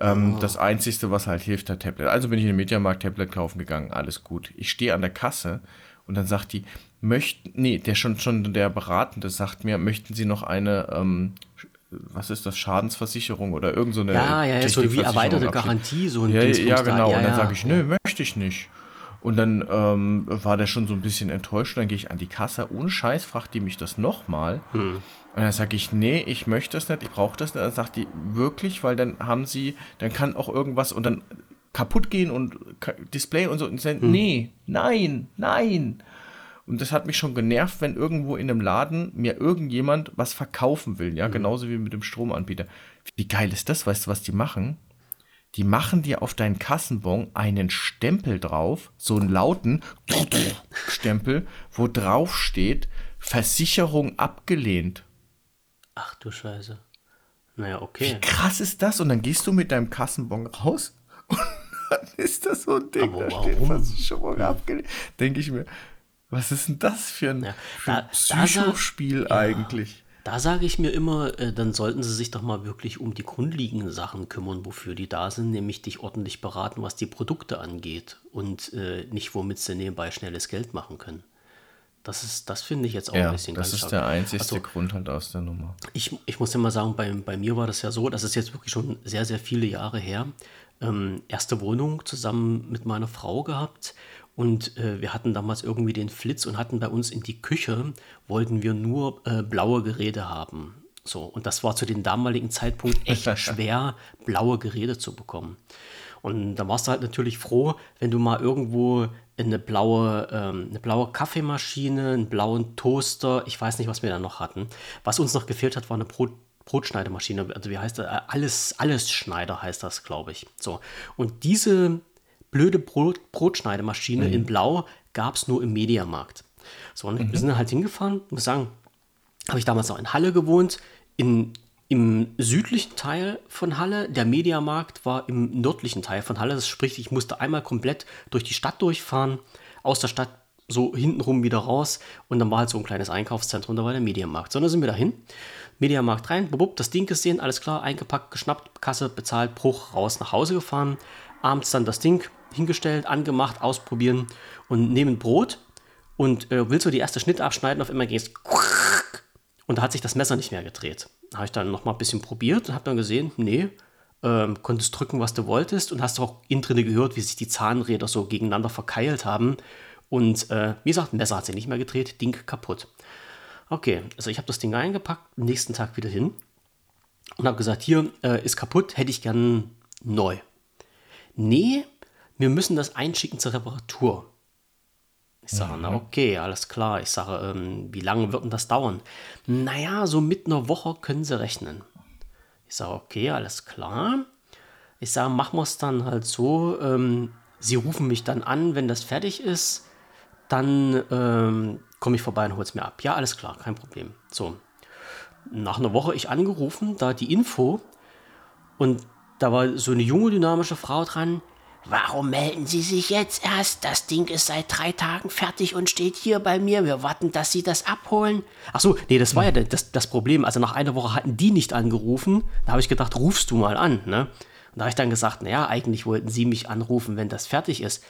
Ähm, oh. Das Einzige, was halt hilft, der Tablet. Also bin ich in den Mediamarkt Tablet kaufen gegangen, alles gut. Ich stehe an der Kasse und dann sagt die, möchten, nee, der schon, schon der Beratende sagt mir, möchten Sie noch eine, ähm, was ist das, Schadensversicherung oder irgend so eine. Ja, ja, ja so wie erweiterte Garantie, so ein Ja, ja genau. Ja, und dann ja. sage ich, nö, möchte ich nicht. Und dann ähm, war der schon so ein bisschen enttäuscht. Und dann gehe ich an die Kasse, ohne Scheiß, fragt die mich das nochmal. Hm. Und dann sage ich, nee, ich möchte das nicht, ich brauche das nicht. Dann sagt die, wirklich, weil dann haben sie, dann kann auch irgendwas und dann kaputt gehen und Display und so. Und ich sage, hm. nee, nein, nein. Und das hat mich schon genervt, wenn irgendwo in einem Laden mir irgendjemand was verkaufen will. Ja, mhm. genauso wie mit dem Stromanbieter. Wie geil ist das? Weißt du, was die machen? Die machen dir auf deinen Kassenbon einen Stempel drauf, so einen lauten Stempel, wo drauf steht, Versicherung abgelehnt. Ach du Scheiße. Naja, okay. Wie krass ist das? Und dann gehst du mit deinem Kassenbon raus und dann ist das so ein Ding, Aber da warum? steht Versicherung abgelehnt. Denke ich mir, was ist denn das für ein, ja, da, Psychospiel da, eigentlich? Ja, da sage ich mir immer, äh, dann sollten sie sich doch mal wirklich um die grundlegenden Sachen kümmern, wofür die da sind, nämlich dich ordentlich beraten, was die Produkte angeht und äh, nicht, womit sie nebenbei schnelles Geld machen können. Das, ist, das finde ich jetzt auch ja, ein bisschen Das ist stark. der einzigste also, Grund halt aus der Nummer. Ich, ich muss immer sagen, bei, bei mir war das ja so, das ist jetzt wirklich schon sehr, sehr viele Jahre her. Ähm, erste Wohnung zusammen mit meiner Frau gehabt. Und äh, wir hatten damals irgendwie den Flitz und hatten bei uns in die Küche, wollten wir nur äh, blaue Geräte haben. So, und das war zu dem damaligen Zeitpunkt echt schwer, blaue Geräte zu bekommen. Und da warst du halt natürlich froh, wenn du mal irgendwo eine blaue, ähm, eine blaue Kaffeemaschine, einen blauen Toaster, ich weiß nicht, was wir da noch hatten. Was uns noch gefehlt hat, war eine Brot, Brotschneidemaschine. Also wie heißt das? Alles, alles Schneider heißt das, glaube ich. So. Und diese blöde Brot, Brotschneidemaschine mhm. in Blau gab es nur im Mediamarkt. So, und mhm. wir sind halt hingefahren, muss sagen, habe ich damals noch in Halle gewohnt, in im südlichen Teil von Halle. Der Mediamarkt war im nördlichen Teil von Halle. Das spricht, ich musste einmal komplett durch die Stadt durchfahren, aus der Stadt so hintenrum wieder raus und dann war halt so ein kleines Einkaufszentrum, da war der Mediamarkt. So, dann sind wir dahin. Mediamarkt rein, bubub, das Ding gesehen, alles klar, eingepackt, geschnappt, Kasse, bezahlt, Bruch, raus, nach Hause gefahren. Abends dann das Ding hingestellt, angemacht, ausprobieren und nehmen Brot und äh, willst du die erste Schnitte abschneiden, auf immer gehst und da hat sich das Messer nicht mehr gedreht habe ich dann noch mal ein bisschen probiert und habe dann gesehen, nee, ähm, konntest drücken, was du wolltest und hast auch innen drin gehört, wie sich die Zahnräder so gegeneinander verkeilt haben. Und äh, wie gesagt, Messer hat sich nicht mehr gedreht, Ding kaputt. Okay, also ich habe das Ding eingepackt, nächsten Tag wieder hin und habe gesagt, hier äh, ist kaputt, hätte ich gern neu. Nee, wir müssen das einschicken zur Reparatur. Ich sage, mhm. na okay, alles klar. Ich sage, ähm, wie lange wird denn das dauern? Naja, so mit einer Woche können Sie rechnen. Ich sage, okay, alles klar. Ich sage, machen wir es dann halt so, ähm, Sie rufen mich dann an, wenn das fertig ist, dann ähm, komme ich vorbei und hole es mir ab. Ja, alles klar, kein Problem. So, nach einer Woche ich angerufen, da die Info und da war so eine junge, dynamische Frau dran. Warum melden Sie sich jetzt erst? Das Ding ist seit drei Tagen fertig und steht hier bei mir. Wir warten, dass Sie das abholen. Ach so, nee, das war ja das, das Problem. Also nach einer Woche hatten die nicht angerufen. Da habe ich gedacht, rufst du mal an. Ne? Und da habe ich dann gesagt, naja, eigentlich wollten Sie mich anrufen, wenn das fertig ist.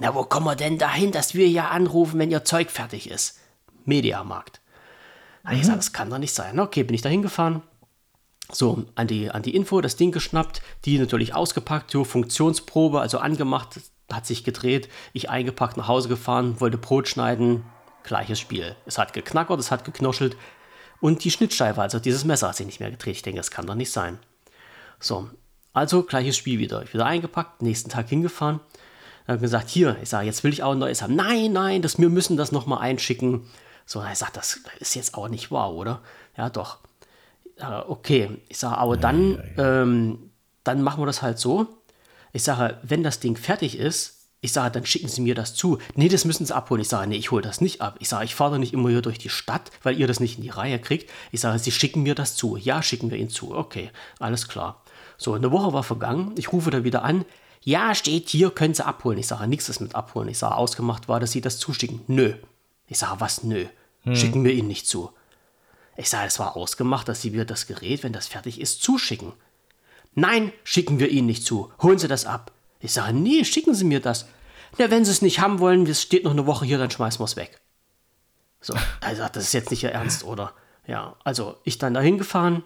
Na, wo kommen wir denn dahin, dass wir ja anrufen, wenn Ihr Zeug fertig ist? Mediamarkt. Da habe ich gesagt, das kann doch nicht sein. Okay, bin ich da hingefahren so, an die, an die Info, das Ding geschnappt, die natürlich ausgepackt, so Funktionsprobe, also angemacht, hat sich gedreht, ich eingepackt, nach Hause gefahren, wollte Brot schneiden, gleiches Spiel. Es hat geknackert, es hat geknoschelt und die Schnittscheibe, also dieses Messer hat sich nicht mehr gedreht. Ich denke, das kann doch nicht sein. So, also gleiches Spiel wieder. Ich wieder eingepackt, nächsten Tag hingefahren, dann gesagt, hier, ich sage, jetzt will ich auch ein neues haben. Nein, nein, das, wir müssen das nochmal einschicken. So, er sagt, das ist jetzt auch nicht wahr, oder? Ja, doch okay, ich sage, aber dann, ja, ja. Ähm, dann machen wir das halt so. Ich sage, wenn das Ding fertig ist, ich sage, dann schicken Sie mir das zu. Nee, das müssen Sie abholen. Ich sage, nee, ich hole das nicht ab. Ich sage, ich fahre nicht immer hier durch die Stadt, weil ihr das nicht in die Reihe kriegt. Ich sage, Sie schicken mir das zu. Ja, schicken wir Ihnen zu. Okay, alles klar. So, eine Woche war vergangen. Ich rufe da wieder an. Ja, steht hier, können Sie abholen. Ich sage, nichts ist mit abholen. Ich sage, ausgemacht war, dass Sie das zuschicken. Nö. Ich sage, was nö? Hm. Schicken wir Ihnen nicht zu. Ich sage, es war ausgemacht, dass Sie mir das Gerät, wenn das fertig ist, zuschicken. Nein, schicken wir Ihnen nicht zu. Holen Sie das ab. Ich sage, nee, schicken Sie mir das. Na, wenn Sie es nicht haben wollen, es steht noch eine Woche hier, dann schmeißen wir es weg. So, also das ist jetzt nicht Ihr Ernst, oder? Ja, also ich dann dahin gefahren,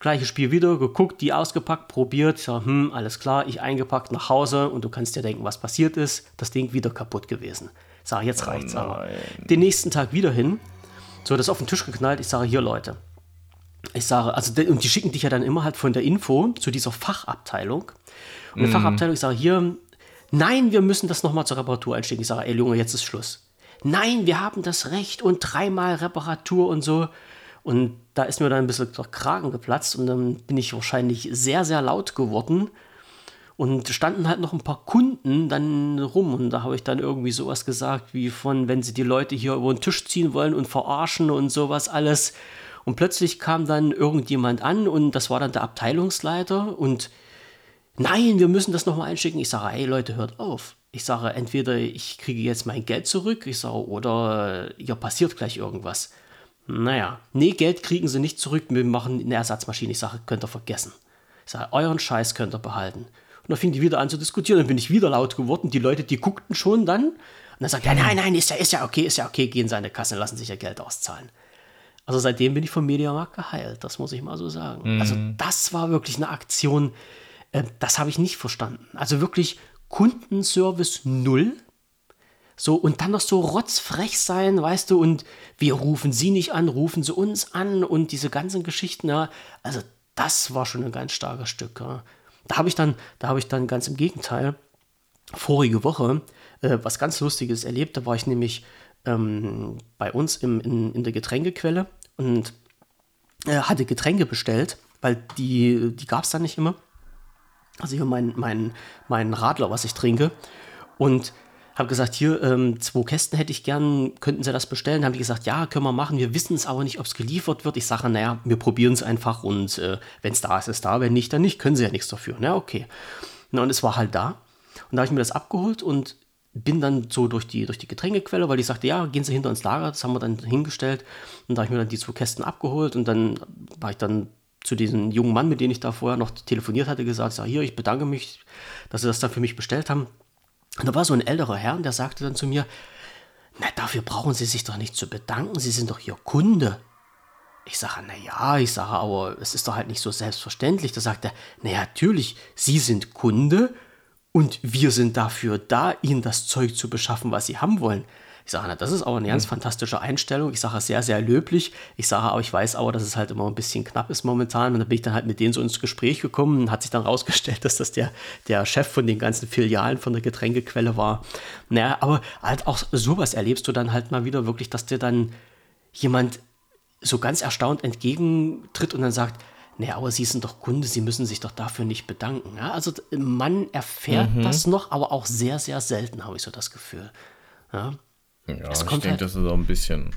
gleiches Spiel wieder, geguckt, die ausgepackt, probiert, sag, hm, alles klar, ich eingepackt nach Hause und du kannst dir denken, was passiert ist. Das Ding wieder kaputt gewesen. Sag, jetzt reicht's oh aber. Den nächsten Tag wieder hin, so, das auf den Tisch geknallt. Ich sage, hier Leute. Ich sage, also, und die schicken dich ja dann immer halt von der Info zu dieser Fachabteilung. Und die mm. Fachabteilung, ich sage, hier, nein, wir müssen das nochmal zur Reparatur einschicken. Ich sage, ey Junge, jetzt ist Schluss. Nein, wir haben das Recht und dreimal Reparatur und so. Und da ist mir dann ein bisschen der Kragen geplatzt und dann bin ich wahrscheinlich sehr, sehr laut geworden und standen halt noch ein paar Kunden dann rum und da habe ich dann irgendwie sowas gesagt wie von, wenn sie die Leute hier über den Tisch ziehen wollen und verarschen und sowas alles. Und plötzlich kam dann irgendjemand an und das war dann der Abteilungsleiter und nein, wir müssen das nochmal einschicken. Ich sage, hey Leute, hört auf. Ich sage, entweder ich kriege jetzt mein Geld zurück, ich sage, oder hier passiert gleich irgendwas. Naja, nee, Geld kriegen sie nicht zurück, wir machen eine Ersatzmaschine. Ich sage, könnt ihr vergessen. Ich sage, euren Scheiß könnt ihr behalten. Und dann fing die wieder an zu diskutieren. Dann bin ich wieder laut geworden. Die Leute, die guckten schon dann. Und dann sagt er, nein, nein, ist ja, ist ja okay, ist ja okay, gehen seine Kassen, lassen sich ja Geld auszahlen. Also seitdem bin ich vom Mediamarkt geheilt, das muss ich mal so sagen. Mhm. Also das war wirklich eine Aktion, äh, das habe ich nicht verstanden. Also wirklich Kundenservice null. So, und dann noch so rotzfrech sein, weißt du, und wir rufen sie nicht an, rufen sie uns an und diese ganzen Geschichten, ja. Also, das war schon ein ganz starkes Stück. Ja. Da habe ich dann, da habe ich dann ganz im Gegenteil, vorige Woche, äh, was ganz Lustiges erlebt. Da war ich nämlich ähm, bei uns im, in, in der Getränkequelle und äh, hatte Getränke bestellt, weil die, die gab es da nicht immer. Also hier mein, mein, mein Radler, was ich trinke. Und habe gesagt, hier, ähm, zwei Kästen hätte ich gern, könnten Sie das bestellen? Haben die gesagt, ja, können wir machen. Wir wissen es aber nicht, ob es geliefert wird. Ich sage, naja, wir probieren es einfach und äh, wenn es da ist, ist es da. Wenn nicht, dann nicht. Können Sie ja nichts dafür. Na, okay. Na, und es war halt da. Und da habe ich mir das abgeholt und bin dann so durch die, durch die Getränkequelle, weil ich sagte, ja, gehen Sie hinter ins Lager. Das haben wir dann hingestellt. Und da habe ich mir dann die zwei Kästen abgeholt und dann war ich dann zu diesem jungen Mann, mit dem ich da vorher noch telefoniert hatte, gesagt, sag, hier, ich bedanke mich, dass Sie das da für mich bestellt haben. Und da war so ein älterer Herr, der sagte dann zu mir, na, dafür brauchen Sie sich doch nicht zu bedanken, Sie sind doch Ihr Kunde. Ich sage, na ja, ich sage, aber es ist doch halt nicht so selbstverständlich. Da sagt er, na natürlich, Sie sind Kunde und wir sind dafür da, Ihnen das Zeug zu beschaffen, was Sie haben wollen. Ich sage, na, das ist aber eine ganz mhm. fantastische Einstellung. Ich sage, sehr, sehr löblich. Ich sage aber, ich weiß aber, dass es halt immer ein bisschen knapp ist momentan. Und dann bin ich dann halt mit denen so ins Gespräch gekommen und hat sich dann rausgestellt, dass das der, der Chef von den ganzen Filialen von der Getränkequelle war. Naja, aber halt auch sowas erlebst du dann halt mal wieder wirklich, dass dir dann jemand so ganz erstaunt entgegentritt und dann sagt, naja, aber Sie sind doch Kunde, Sie müssen sich doch dafür nicht bedanken. Ja, also man erfährt mhm. das noch, aber auch sehr, sehr selten, habe ich so das Gefühl. Ja. Ja, ich denke, halt, das ist auch ein bisschen,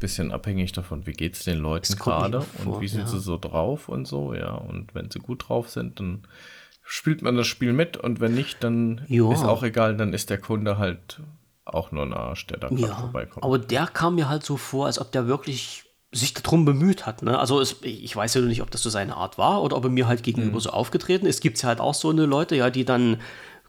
bisschen abhängig davon, wie geht es den Leuten gerade und wie sind ja. sie so drauf und so, ja. Und wenn sie gut drauf sind, dann spielt man das Spiel mit und wenn nicht, dann ja. ist auch egal, dann ist der Kunde halt auch nur ein Arsch, der da ja, vorbeikommt. Aber der kam mir halt so vor, als ob der wirklich sich darum bemüht hat. Ne? Also es, ich weiß ja nicht, ob das so seine Art war oder ob er mir halt gegenüber mhm. so aufgetreten ist. Es gibt ja halt auch so eine Leute, ja, die dann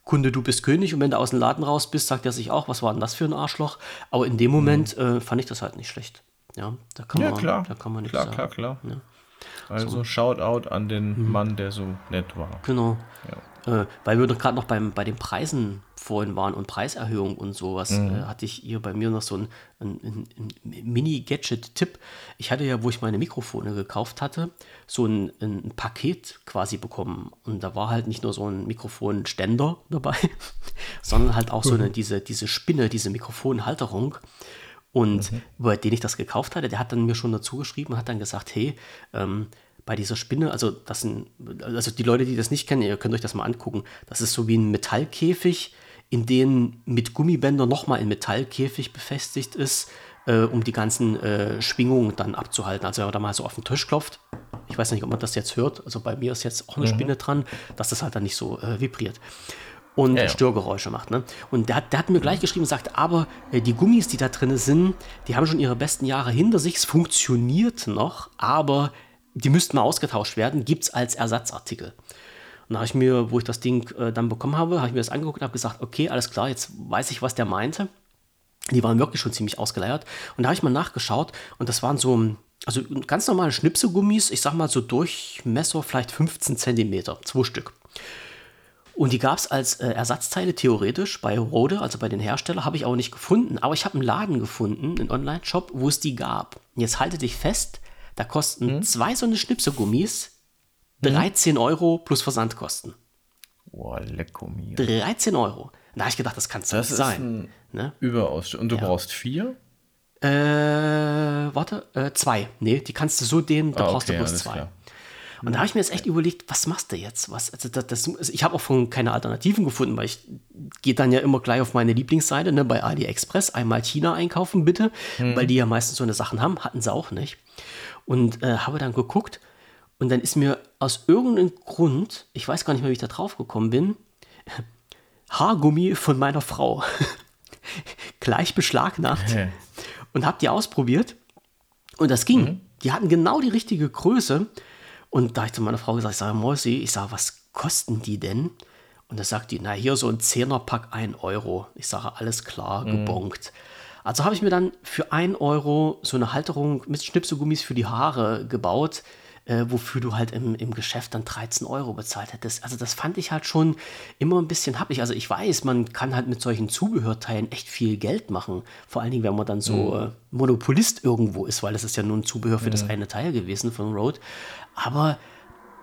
Kunde, du bist König und wenn du aus dem Laden raus bist, sagt er sich auch, was war denn das für ein Arschloch? Aber in dem Moment mhm. äh, fand ich das halt nicht schlecht. Ja, da kann ja, man, klar. Da kann man nicht klar, sagen. Klar, klar, klar. Ja. Also so. Shoutout an den mhm. Mann, der so nett war. Genau. Ja. Äh, weil wir doch gerade noch beim, bei den Preisen vorhin waren und Preiserhöhung und sowas, mhm. äh, hatte ich hier bei mir noch so ein, ein, ein, Mini-Gadget-Tipp. Ich hatte ja, wo ich meine Mikrofone gekauft hatte, so ein, ein, Paket quasi bekommen. Und da war halt nicht nur so ein Mikrofonständer dabei, sondern halt auch so eine, mhm. diese, diese Spinne, diese Mikrofonhalterung. Und mhm. bei den ich das gekauft hatte, der hat dann mir schon dazu geschrieben und hat dann gesagt, hey, ähm, bei dieser Spinne, also das sind, also die Leute, die das nicht kennen, ihr könnt euch das mal angucken. Das ist so wie ein Metallkäfig, in denen mit Gummibändern nochmal ein Metallkäfig befestigt ist, äh, um die ganzen äh, Schwingungen dann abzuhalten. Also wenn man da mal so auf den Tisch klopft, ich weiß nicht, ob man das jetzt hört, also bei mir ist jetzt auch eine mhm. Spinne dran, dass das halt dann nicht so äh, vibriert und ja, ja. Störgeräusche macht. Ne? Und der hat, der hat mir gleich geschrieben und sagt, aber äh, die Gummis, die da drin sind, die haben schon ihre besten Jahre hinter sich, es funktioniert noch, aber die müssten mal ausgetauscht werden, gibt es als Ersatzartikel. Und da habe ich mir, wo ich das Ding äh, dann bekommen habe, habe ich mir das angeguckt und habe gesagt, okay, alles klar, jetzt weiß ich, was der meinte. Die waren wirklich schon ziemlich ausgeleiert. Und da habe ich mal nachgeschaut und das waren so, also ganz normale Schnipselgummis, ich sag mal so Durchmesser vielleicht 15 Zentimeter, zwei Stück. Und die gab es als äh, Ersatzteile theoretisch bei Rode, also bei den Herstellern, habe ich auch nicht gefunden. Aber ich habe einen Laden gefunden, einen Online-Shop, wo es die gab. Jetzt halte dich fest, da kosten hm? zwei so eine Schnipselgummis 13 mhm. Euro plus Versandkosten. Boah, lecko mir. 13 Euro. Da habe ich gedacht, das kann es nicht sein. Ne? Überaus. Und du ja. brauchst vier? Äh, warte, äh, zwei. Nee, die kannst du so dehnen, da ah, brauchst okay, du bloß zwei. Klar. Und da habe ich mir jetzt echt überlegt, was machst du jetzt? Was, also das, das, also ich habe auch von keine Alternativen gefunden, weil ich gehe dann ja immer gleich auf meine Lieblingsseite, ne, bei AliExpress, einmal China einkaufen bitte, hm. weil die ja meistens so eine Sachen haben, hatten sie auch nicht. Und äh, habe dann geguckt und dann ist mir aus irgendeinem Grund, ich weiß gar nicht mehr, wie ich da drauf gekommen bin, Haargummi von meiner Frau gleich beschlagnahmt hey. und habe die ausprobiert und das ging. Mhm. Die hatten genau die richtige Größe und da habe ich zu meiner Frau gesagt, ich sage, Mäusi, ich sage, was kosten die denn? Und da sagt die, na hier so ein Zehnerpack 1 Euro. Ich sage, alles klar, mhm. Also habe ich mir dann für 1 Euro so eine Halterung mit Schnipselgummis für die Haare gebaut, äh, wofür du halt im, im Geschäft dann 13 Euro bezahlt hättest. Also das fand ich halt schon immer ein bisschen happig. Also ich weiß, man kann halt mit solchen Zubehörteilen echt viel Geld machen. Vor allen Dingen, wenn man dann so mhm. äh, Monopolist irgendwo ist, weil das ist ja nur ein Zubehör für mhm. das eine Teil gewesen von Road. Aber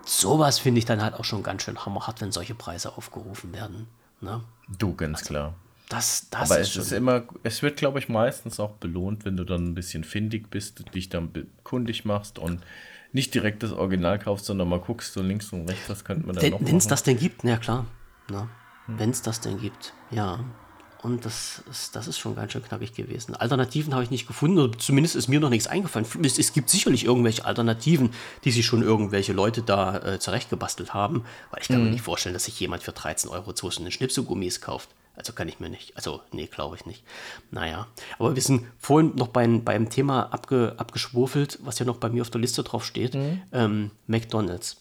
sowas finde ich dann halt auch schon ganz schön hammerhart, wenn solche Preise aufgerufen werden. Ne? Du, ganz also, klar. Das, das Aber ist es ist immer, es wird, glaube ich, meistens auch belohnt, wenn du dann ein bisschen findig bist, dich dann kundig machst und nicht direkt das Original kaufst, sondern mal guckst so links und rechts, was könnte man da noch Wenn es das denn gibt, ja klar. Ne? Hm. Wenn es das denn gibt, ja. Und das ist, das ist schon ganz schön knackig gewesen. Alternativen habe ich nicht gefunden, oder zumindest ist mir noch nichts eingefallen. Es, es gibt sicherlich irgendwelche Alternativen, die sich schon irgendwelche Leute da äh, zurechtgebastelt haben, weil ich kann mhm. mir nicht vorstellen, dass sich jemand für 13 Euro zwischen Schnipselgummis kauft. Also kann ich mir nicht. Also, nee, glaube ich nicht. Naja, aber wir sind vorhin noch beim, beim Thema abge, abgeschwurfelt, was ja noch bei mir auf der Liste drauf steht: mhm. ähm, McDonalds.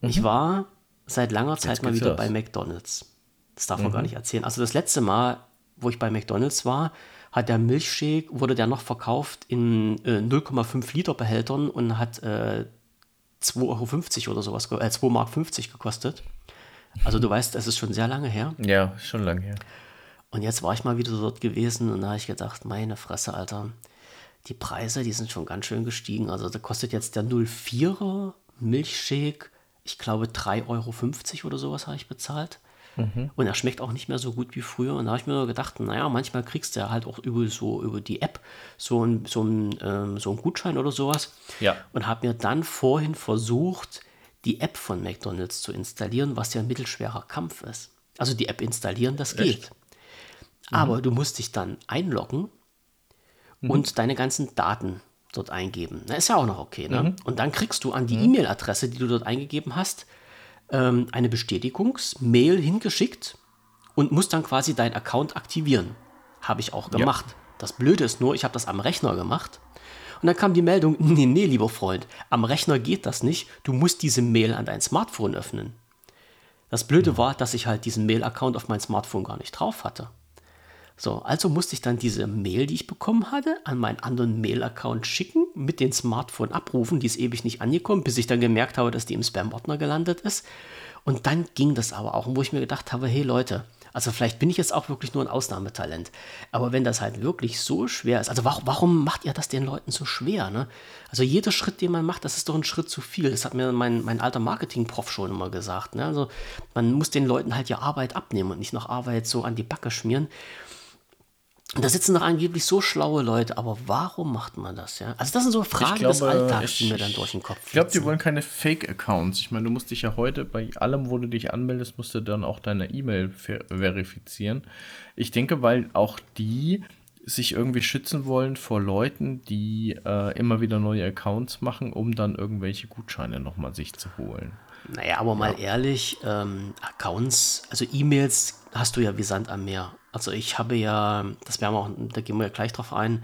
Mhm. Ich war seit langer Zeit mal wieder bei McDonalds. Das darf man mhm. gar nicht erzählen. Also, das letzte Mal, wo ich bei McDonalds war, hat der Milchshake, wurde der noch verkauft in äh, 0,5 Liter Behältern und hat äh, 2,50 Euro oder sowas, äh, 2,50 Mark gekostet. Also du weißt, es ist schon sehr lange her. Ja, schon lange her. Und jetzt war ich mal wieder dort gewesen und da habe ich gedacht, meine Fresse, Alter, die Preise, die sind schon ganz schön gestiegen. Also da kostet jetzt der 04er Milchshake, ich glaube 3,50 Euro oder sowas habe ich bezahlt. Mhm. Und er schmeckt auch nicht mehr so gut wie früher. Und da habe ich mir nur gedacht, naja, manchmal kriegst du ja halt auch über, so, über die App so einen so ähm, so ein Gutschein oder sowas. Ja. Und habe mir dann vorhin versucht, die App von McDonald's zu installieren, was ja ein mittelschwerer Kampf ist. Also die App installieren, das Echt? geht. Mhm. Aber du musst dich dann einloggen mhm. und deine ganzen Daten dort eingeben. Na, ist ja auch noch okay. Ne? Mhm. Und dann kriegst du an die mhm. E-Mail-Adresse, die du dort eingegeben hast, ähm, eine Bestätigungsmail hingeschickt und musst dann quasi deinen Account aktivieren. Habe ich auch gemacht. Ja. Das Blöde ist nur, ich habe das am Rechner gemacht und dann kam die Meldung, nee, nee, lieber Freund, am Rechner geht das nicht, du musst diese Mail an dein Smartphone öffnen. Das Blöde war, dass ich halt diesen Mail-Account auf mein Smartphone gar nicht drauf hatte. So, also musste ich dann diese Mail, die ich bekommen hatte, an meinen anderen Mail-Account schicken, mit dem Smartphone abrufen, die ist ewig nicht angekommen, bis ich dann gemerkt habe, dass die im Spam-Ordner gelandet ist. Und dann ging das aber auch, wo ich mir gedacht habe, hey Leute, also vielleicht bin ich jetzt auch wirklich nur ein Ausnahmetalent. Aber wenn das halt wirklich so schwer ist, also warum, warum macht ihr das den Leuten so schwer? Ne? Also jeder Schritt, den man macht, das ist doch ein Schritt zu viel. Das hat mir mein, mein alter Marketing-Prof schon immer gesagt. Ne? Also man muss den Leuten halt ja Arbeit abnehmen und nicht noch Arbeit so an die Backe schmieren. Und da sitzen doch angeblich so schlaue Leute, aber warum macht man das, ja? Also das sind so Fragen glaube, des Alltags, ich, die mir dann durch den Kopf Ich glaube, die wollen keine Fake-Accounts. Ich meine, du musst dich ja heute bei allem, wo du dich anmeldest, musst du dann auch deine E-Mail ver verifizieren. Ich denke, weil auch die sich irgendwie schützen wollen vor Leuten, die äh, immer wieder neue Accounts machen, um dann irgendwelche Gutscheine nochmal sich zu holen. Naja, aber mal ehrlich, ähm, Accounts, also E-Mails hast du ja wie Sand am Meer. Also ich habe ja, das werden wir auch, da gehen wir ja gleich drauf ein,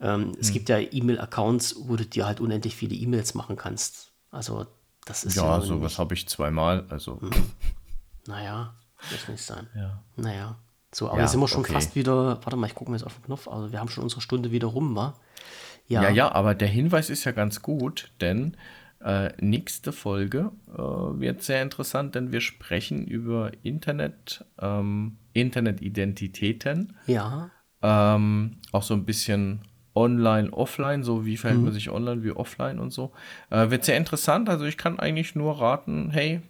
ähm, es hm. gibt ja E-Mail-Accounts, wo du dir halt unendlich viele E-Mails machen kannst. Also das ist ja. Ja, sowas habe ich zweimal, also. Hm. Naja, muss nicht sein. Ja. Naja. So, aber ja, jetzt sind wir schon okay. fast wieder, warte mal, ich gucke mir jetzt auf den Knopf, also wir haben schon unsere Stunde wieder rum, wa? Ja. ja, ja, aber der Hinweis ist ja ganz gut, denn äh, nächste Folge äh, wird sehr interessant, denn wir sprechen über Internet, ähm, Internetidentitäten. Ja. Ähm, auch so ein bisschen online, offline, so wie verhält mhm. man sich online wie offline und so. Äh, wird sehr interessant, also ich kann eigentlich nur raten, hey,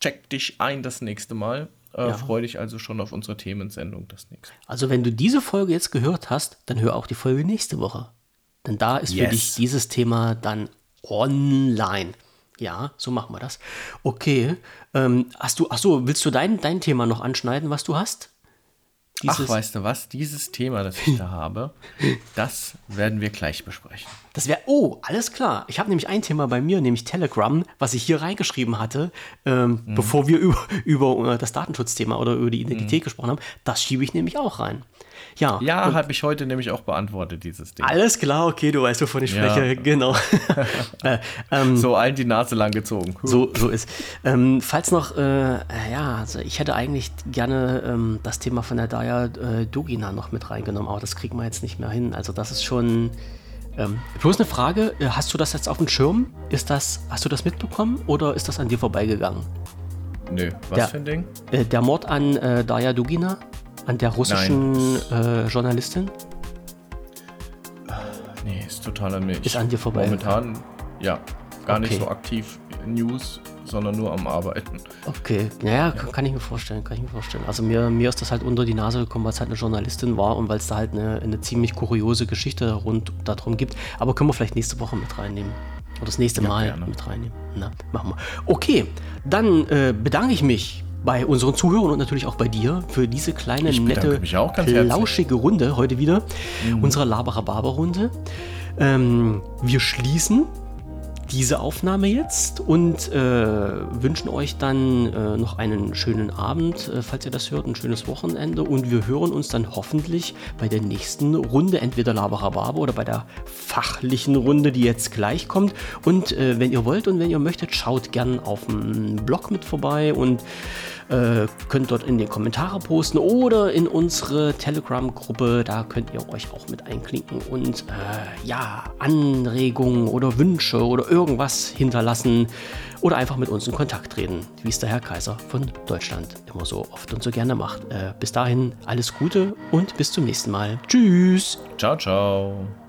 check dich ein das nächste Mal. Äh, ja. Freue dich also schon auf unsere Themensendung das nächste. Also wenn du diese Folge jetzt gehört hast, dann hör auch die Folge nächste Woche. Denn da ist yes. für dich dieses Thema dann online. Ja, so machen wir das. Okay. Ähm, hast du, ach so, willst du dein, dein Thema noch anschneiden, was du hast? Ach, weißt du was? Dieses Thema, das ich da habe, das werden wir gleich besprechen. Das wäre, oh, alles klar. Ich habe nämlich ein Thema bei mir, nämlich Telegram, was ich hier reingeschrieben hatte, ähm, mhm. bevor wir über, über das Datenschutzthema oder über die Identität mhm. gesprochen haben. Das schiebe ich nämlich auch rein. Ja, ja habe ich heute nämlich auch beantwortet, dieses Ding. Alles klar, okay, du weißt, wovon ich spreche, ja. genau. äh, ähm, so allen die Nase lang gezogen. So, so ist. Ähm, falls noch, äh, ja, also ich hätte eigentlich gerne ähm, das Thema von der Daya äh, Dogina noch mit reingenommen, aber das kriegen wir jetzt nicht mehr hin. Also das ist schon. Ähm, bloß eine Frage, äh, hast du das jetzt auf dem Schirm? Ist das, hast du das mitbekommen oder ist das an dir vorbeigegangen? Nö, was der, für ein Ding? Äh, der Mord an äh, Daya Dugina? An der russischen äh, Journalistin? Nee, ist total an mir. Ist an dir vorbei. Momentan, ja, gar okay. nicht so aktiv News, sondern nur am Arbeiten. Okay, naja, ja. kann, ich mir vorstellen, kann ich mir vorstellen. Also mir, mir ist das halt unter die Nase gekommen, weil es halt eine Journalistin war und weil es da halt eine, eine ziemlich kuriose Geschichte rund darum gibt. Aber können wir vielleicht nächste Woche mit reinnehmen. Oder das nächste ja, Mal gerne. mit reinnehmen. Na, machen wir. Okay, dann äh, bedanke ich mich bei unseren Zuhörern und natürlich auch bei dir für diese kleine, nette, lauschige Runde heute wieder. Mhm. Unsere Laberababer-Runde. Ähm, wir schließen diese Aufnahme jetzt und äh, wünschen euch dann äh, noch einen schönen Abend, äh, falls ihr das hört, ein schönes Wochenende und wir hören uns dann hoffentlich bei der nächsten Runde, entweder Laberababer oder bei der fachlichen Runde, die jetzt gleich kommt. Und äh, wenn ihr wollt und wenn ihr möchtet, schaut gern auf dem Blog mit vorbei und äh, könnt dort in die Kommentare posten oder in unsere Telegram-Gruppe. Da könnt ihr euch auch mit einklinken und äh, ja, Anregungen oder Wünsche oder irgendwas hinterlassen oder einfach mit uns in Kontakt treten, wie es der Herr Kaiser von Deutschland immer so oft und so gerne macht. Äh, bis dahin alles Gute und bis zum nächsten Mal. Tschüss. Ciao, ciao.